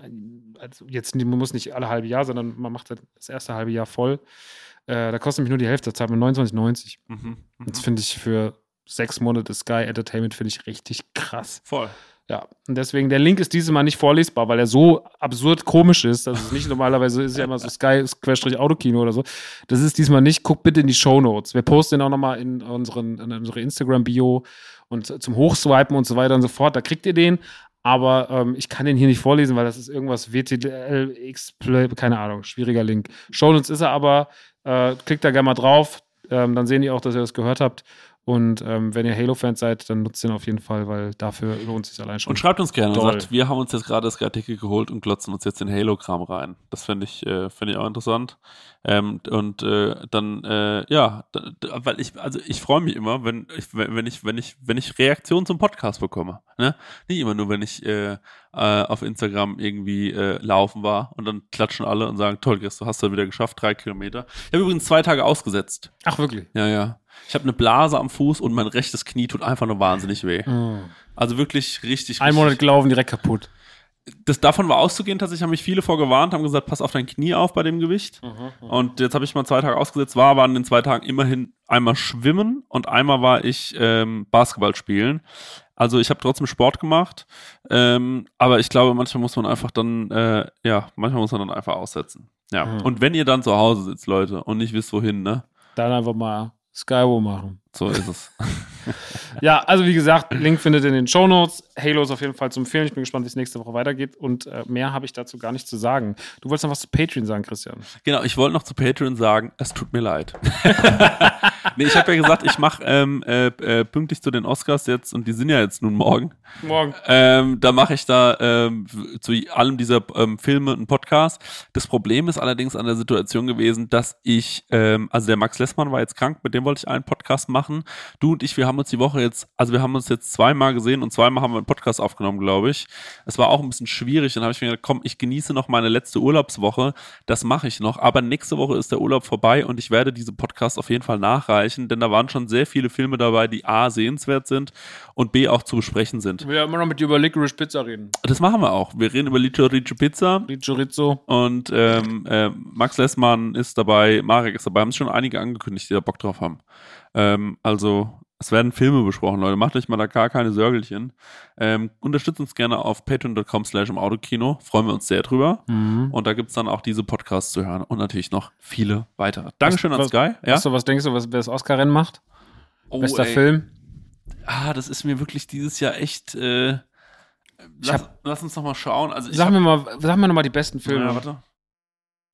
B: also jetzt man muss nicht alle halbe Jahr, sondern man macht halt das erste halbe Jahr voll. Äh, da kostet nämlich nur die Hälfte, zahlt man 29,90.
A: Mhm.
B: Das finde ich für sechs Monate Sky Entertainment finde ich richtig krass.
A: Voll.
B: Ja, und deswegen, der Link ist dieses Mal nicht vorlesbar, weil er so absurd komisch ist. Das ist nicht [laughs] normalerweise, ist ja immer so Sky-Autokino oder so. Das ist diesmal nicht. Guckt bitte in die Show Notes. Wir posten den auch nochmal in, in unsere Instagram-Bio und zum Hochswipen und so weiter und so fort. Da kriegt ihr den. Aber ähm, ich kann den hier nicht vorlesen, weil das ist irgendwas WTL, X, keine Ahnung, schwieriger Link. Show Notes ist er aber. Äh, klickt da gerne mal drauf. Ähm, dann sehen die auch, dass ihr das gehört habt. Und ähm, wenn ihr Halo-Fans seid, dann nutzt den auf jeden Fall, weil dafür lohnt es sich allein schon.
A: Und schreibt uns gerne und sagt, wir haben uns jetzt gerade das Artikel geholt und glotzen uns jetzt den Halo-Kram rein. Das fände ich, äh, fänd ich auch interessant. Ähm, und äh, dann, äh, ja, da, da, weil ich, also ich freue mich immer, wenn ich, wenn ich, wenn ich, wenn ich Reaktionen zum Podcast bekomme. Ne? Nicht immer nur, wenn ich äh, äh, auf Instagram irgendwie äh, laufen war und dann klatschen alle und sagen, toll, Chris, du hast ja wieder geschafft, drei Kilometer. Ich habe übrigens zwei Tage ausgesetzt.
B: Ach, wirklich?
A: Ja, ja. Ich habe eine Blase am Fuß und mein rechtes Knie tut einfach nur wahnsinnig weh. Also wirklich richtig,
B: Ein Monat gelaufen, direkt kaputt.
A: das davon war auszugehen, tatsächlich haben mich viele vorgewarnt, haben gesagt, pass auf dein Knie auf bei dem Gewicht.
B: Mhm,
A: Und jetzt habe ich mal zwei Tage ausgesetzt, war aber an den zwei Tagen immerhin einmal schwimmen und einmal war ich ähm, Basketball spielen. Also ich habe trotzdem Sport gemacht, ähm, aber ich glaube, manchmal muss man einfach dann, äh, ja, manchmal muss man dann einfach aussetzen. Ja.
B: Mhm.
A: Und wenn ihr dann zu Hause sitzt, Leute, und nicht wisst wohin, ne?
B: Dann einfach mal Skywo machen.
A: So ist es. [laughs]
B: Ja, also wie gesagt, Link findet ihr in den Show Notes. Halo ist auf jeden Fall zu empfehlen. Ich bin gespannt, wie es nächste Woche weitergeht. Und äh, mehr habe ich dazu gar nicht zu sagen. Du wolltest noch was zu Patreon sagen, Christian.
A: Genau, ich wollte noch zu Patreon sagen, es tut mir leid. [laughs] nee, ich habe ja gesagt, ich mache ähm, äh, äh, pünktlich zu den Oscars jetzt, und die sind ja jetzt nun morgen,
B: Morgen.
A: ähm, da mache ich da ähm, zu allem dieser ähm, Filme einen Podcast. Das Problem ist allerdings an der Situation gewesen, dass ich, ähm, also der Max Lessmann war jetzt krank, mit dem wollte ich einen Podcast machen. Du und ich, wir haben uns die Woche jetzt, also wir haben uns jetzt zweimal gesehen und zweimal haben wir einen Podcast aufgenommen, glaube ich. Es war auch ein bisschen schwierig. Dann habe ich mir gedacht, komm, ich genieße noch meine letzte Urlaubswoche. Das mache ich noch. Aber nächste Woche ist der Urlaub vorbei und ich werde diese Podcast auf jeden Fall nachreichen, denn da waren schon sehr viele Filme dabei, die A, sehenswert sind und B, auch zu besprechen sind.
B: Ich will ja immer noch mit dir über Licorice Pizza reden.
A: Das machen wir auch. Wir reden über Licho Riccio Pizza
B: Die Chorizo.
A: und ähm, äh, Max Lessmann ist dabei, Marek ist dabei. Haben es schon einige angekündigt, die da Bock drauf haben. Ähm, also es werden Filme besprochen, Leute. Macht euch mal da gar keine Sörgelchen. Ähm, unterstützt uns gerne auf patreon.com slash im Autokino. Freuen wir uns sehr drüber.
B: Mhm.
A: Und da gibt's dann auch diese Podcasts zu hören und natürlich noch viele weitere. Dankeschön an
B: was-
A: Sky. Ja?
B: Weißt du, was denkst du, was, wer das Oscar-Rennen macht?
A: Oh,
B: Bester
A: ey.
B: Film?
A: Ah, das ist mir wirklich dieses Jahr echt. Äh, lass,
B: hab-
A: lass uns noch mal schauen. Also ich
B: Sag
A: hab-
B: mir mal, sag mir noch mal die besten Filme.
A: Ja, warte.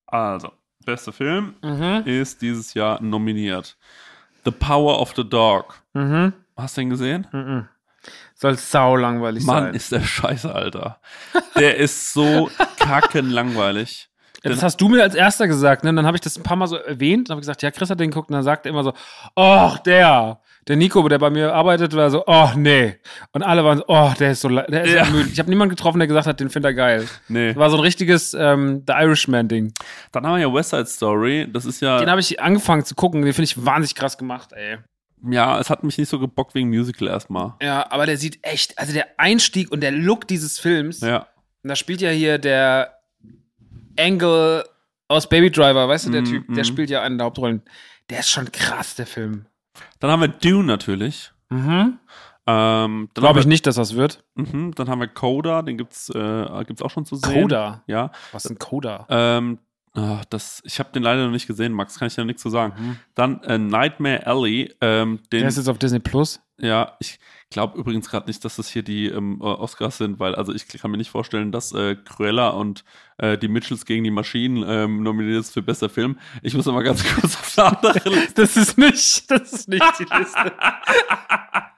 A: Also, bester Film
B: Mhm.
A: ist dieses Jahr nominiert. The Power of the Dog.
B: Mhm.
A: Hast du den gesehen?
B: Mhm. Soll sau langweilig
A: Mann,
B: sein.
A: ist der scheiße, Alter. Der ist so kackenlangweilig.
B: Ja, das hast du mir als erster gesagt, ne? Und Dann habe ich das ein paar Mal so erwähnt. Dann habe ich gesagt, ja, Chris hat den geguckt. Und dann sagt er immer so, oh, der. Der Nico, der bei mir arbeitet, war so, oh, nee. Und alle waren so, oh, der ist so, der ist
A: Ja.
B: so müde. Ich habe niemanden getroffen, der gesagt hat, den findet er geil.
A: Nee.
B: Das war so ein richtiges ähm, The Irishman-Ding.
A: Dann haben wir ja West Side Story. Das ist ja,
B: Den habe ich angefangen zu gucken. Den finde ich wahnsinnig krass gemacht, ey.
A: ja, es hat mich nicht so gebockt wegen Musical erstmal.
B: Ja, aber der sieht echt, also der Einstieg und der Look dieses Films.
A: Ja.
B: Und da spielt ja hier der Angle aus Baby Driver, weißt du, der
A: Mm,
B: Typ, der
A: mm.
B: spielt ja eine der Hauptrollen. Der ist schon krass, der Film.
A: Dann haben wir Dune natürlich.
B: Mhm.
A: Ähm, dann
B: Glaube ich nicht, dass das wird.
A: wir, mhm, dann haben wir Coda, den gibt's, äh, gibt's auch schon zu sehen.
B: Coda.
A: Ja.
B: Was ist ein Coda?
A: Ähm, ah, das, ich habe den leider noch nicht gesehen, Max, kann ich ja nichts zu sagen.
B: Mhm.
A: Dann äh, Nightmare Alley, ähm, den,
B: Der ist jetzt auf Disney Plus.
A: ja, ich glaube übrigens gerade nicht, dass das hier die ähm, äh, Oscars sind, weil also ich kann mir nicht vorstellen, dass äh, Cruella und äh, die Mitchells gegen die Maschinen ähm, nominiert ist für bester Film. Ich muss aber ganz [laughs] kurz auf eine andere [laughs] Liste.
B: Das ist nicht, das ist nicht die Liste.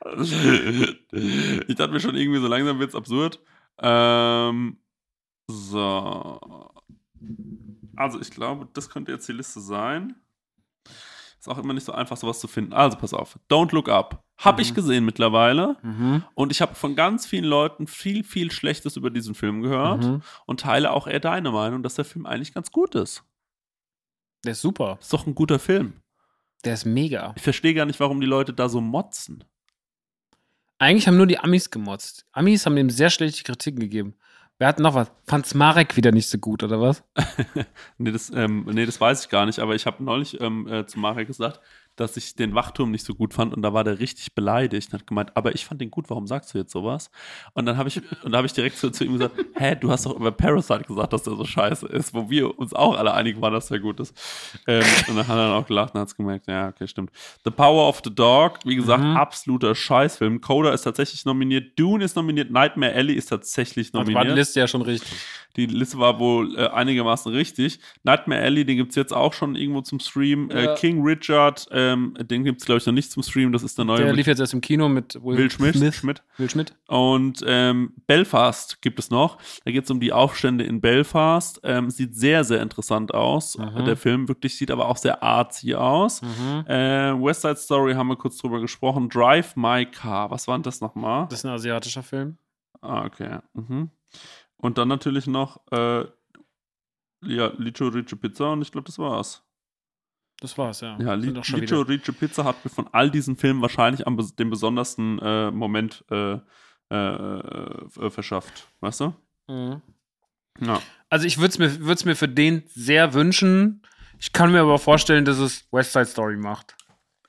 B: [laughs]
A: ich dachte mir schon irgendwie, so langsam wird's absurd. Ähm, so. Also, ich glaube, das könnte jetzt die Liste sein. Ist auch immer nicht so einfach, sowas zu finden. Also, pass auf. Don't Look Up. Hab ich
B: Mhm.
A: gesehen mittlerweile.
B: Mhm.
A: Und ich habe von ganz vielen Leuten viel, viel Schlechtes über diesen Film gehört.
B: Mhm.
A: Und teile auch eher deine Meinung, dass der Film eigentlich ganz gut ist.
B: Der ist super.
A: Ist doch ein guter Film.
B: Der ist mega.
A: Ich verstehe gar nicht, warum die Leute da so motzen.
B: Eigentlich haben nur die Amis gemotzt. Amis haben dem sehr schlechte Kritiken gegeben. Wer hat noch was? Fand's Marek wieder nicht so gut, oder was? [laughs]
A: Nee das, ähm, nee, das weiß ich gar nicht, aber ich habe neulich ähm, äh, zu Marek gesagt, dass ich den Wachturm nicht so gut fand und da war der richtig beleidigt und hat gemeint, aber ich fand den gut, warum sagst du jetzt sowas? Und dann habe ich, und da habe ich direkt zu, zu ihm gesagt, hä, du hast doch über Parasite gesagt, dass der so scheiße ist, wo wir uns auch alle einig waren, dass der gut ist. Ähm, und dann hat er dann auch gelacht und hat es gemerkt, ja, okay, stimmt. The Power of the Dog, wie gesagt,
B: Mhm.
A: absoluter Scheißfilm. Coda ist tatsächlich nominiert, Dune ist nominiert, Nightmare Alley ist tatsächlich
B: Also
A: nominiert.
B: war die Liste ja schon richtig.
A: Die Liste war wohl äh, einigermaßen richtig. Nightmare Alley, den gibt's jetzt auch schon irgendwo zum Stream. Äh,
B: Ja.
A: King Richard, ähm, den gibt's glaube ich, noch nicht zum Stream. Das ist der neue
B: Der lief jetzt erst im Kino mit Will,
A: Will Schmidt.
B: Smith.
A: Schmidt.
B: Will Schmidt.
A: Und ähm, Belfast gibt es noch. Da geht's um die Aufstände in Belfast. Ähm, sieht sehr, sehr interessant aus.
B: Mhm.
A: Der Film wirklich sieht aber auch sehr artsy aus.
B: Mhm.
A: Äh, West Side Story haben wir kurz drüber gesprochen. Drive My Car. Was war denn das nochmal?
B: Das ist ein asiatischer Film.
A: Ah, okay. Mhm. Und dann natürlich noch äh, ja, Licho Riccio Pizza und ich glaube, das war's.
B: Das war's, ja.
A: Ja, Li
B: Sind doch schon
A: Licho
B: wieder.
A: Riccio Pizza hat mir von all diesen Filmen wahrscheinlich am dem besondersten äh, Moment äh, äh, äh, verschafft. Weißt du?
B: Mhm.
A: Ja.
B: Also ich würde es mir, würd's mir für den sehr wünschen. Ich kann mir aber vorstellen, dass es West Side Story macht.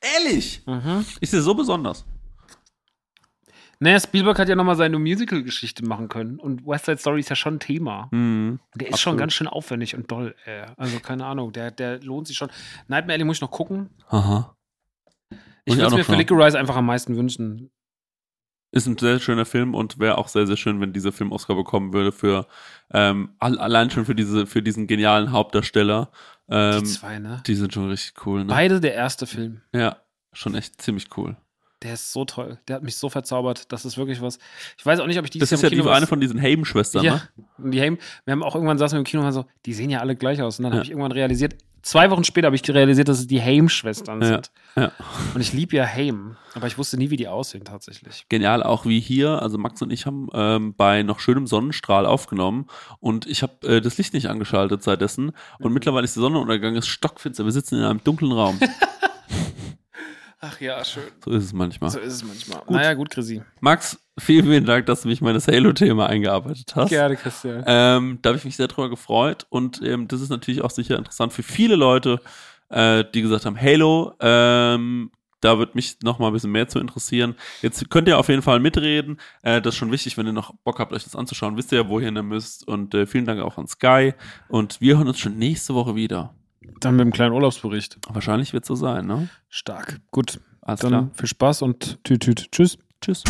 A: Ehrlich?
B: Mhm.
A: Ist dir so besonders?
B: Naja, Spielberg hat ja nochmal seine Musical-Geschichte machen können. Und West Side Story ist ja schon ein Thema.
A: Mhm.
B: Der ist schon
A: Absolut.
B: ganz schön aufwendig und doll. Äh. Also keine Ahnung, der, der lohnt sich schon. Nightmare Alley muss ich noch gucken.
A: Aha.
B: Ich würde es mir für. Licorice einfach am meisten wünschen.
A: Ist ein sehr schöner Film und wäre auch sehr, sehr schön, wenn dieser Film Oscar bekommen würde für ähm, all, allein schon für diese, für diesen genialen Hauptdarsteller. Ähm,
B: die zwei, ne?
A: die sind schon richtig cool, ne?
B: Beide der erste Film.
A: Ja, schon echt ziemlich cool.
B: Der ist so toll. Der hat mich so verzaubert. Das ist wirklich was. Ich weiß auch nicht, ob ich
A: Das
B: dieses
A: ist ja
B: im
A: die,
B: Kino
A: eine von diesen Haim-Schwestern,
B: Ja,
A: ne?
B: die Haim, wir haben auch irgendwann saßen wir im Kino und waren so, die sehen ja alle gleich aus. Und dann
A: Ja.
B: habe ich irgendwann realisiert, zwei Wochen später habe ich realisiert, dass es die Haim-Schwestern
A: Ja,
B: sind.
A: ja.
B: Und ich liebe ja Haim, aber ich wusste nie, wie die aussehen tatsächlich.
A: Genial, auch wie hier, also Max und ich haben ähm, bei noch schönem Sonnenstrahl aufgenommen und ich habe äh, das Licht nicht angeschaltet seitdessen und mittlerweile ist der Sonnenuntergang, ist stockfinster, wir sitzen in einem dunklen Raum. [laughs]
B: Ach ja, schön.
A: So ist es manchmal.
B: So ist es manchmal. Naja, gut, Chrissy.
A: Max, vielen, vielen Dank, dass du mich in meines Halo-Thema eingearbeitet hast.
B: Gerne, Christian.
A: Ähm, da habe ich mich sehr drüber gefreut und ähm, das ist natürlich auch sicher interessant für viele Leute, äh, die gesagt haben, Halo, ähm, da wird mich noch mal ein bisschen mehr zu interessieren. Jetzt könnt ihr auf jeden Fall mitreden. Äh, das ist schon wichtig, wenn ihr noch Bock habt, euch das anzuschauen. Wisst ihr ja, wohin ihr müsst. Und äh, vielen Dank auch an Sky. Und wir hören uns schon nächste Woche wieder.
B: Dann mit einem kleinen Urlaubsbericht.
A: Wahrscheinlich wird es so sein, ne?
B: Stark. Gut,
A: Alles
B: dann
A: klar.
B: viel Spaß und tüt, tüt. Tschüss.
A: Tschüss.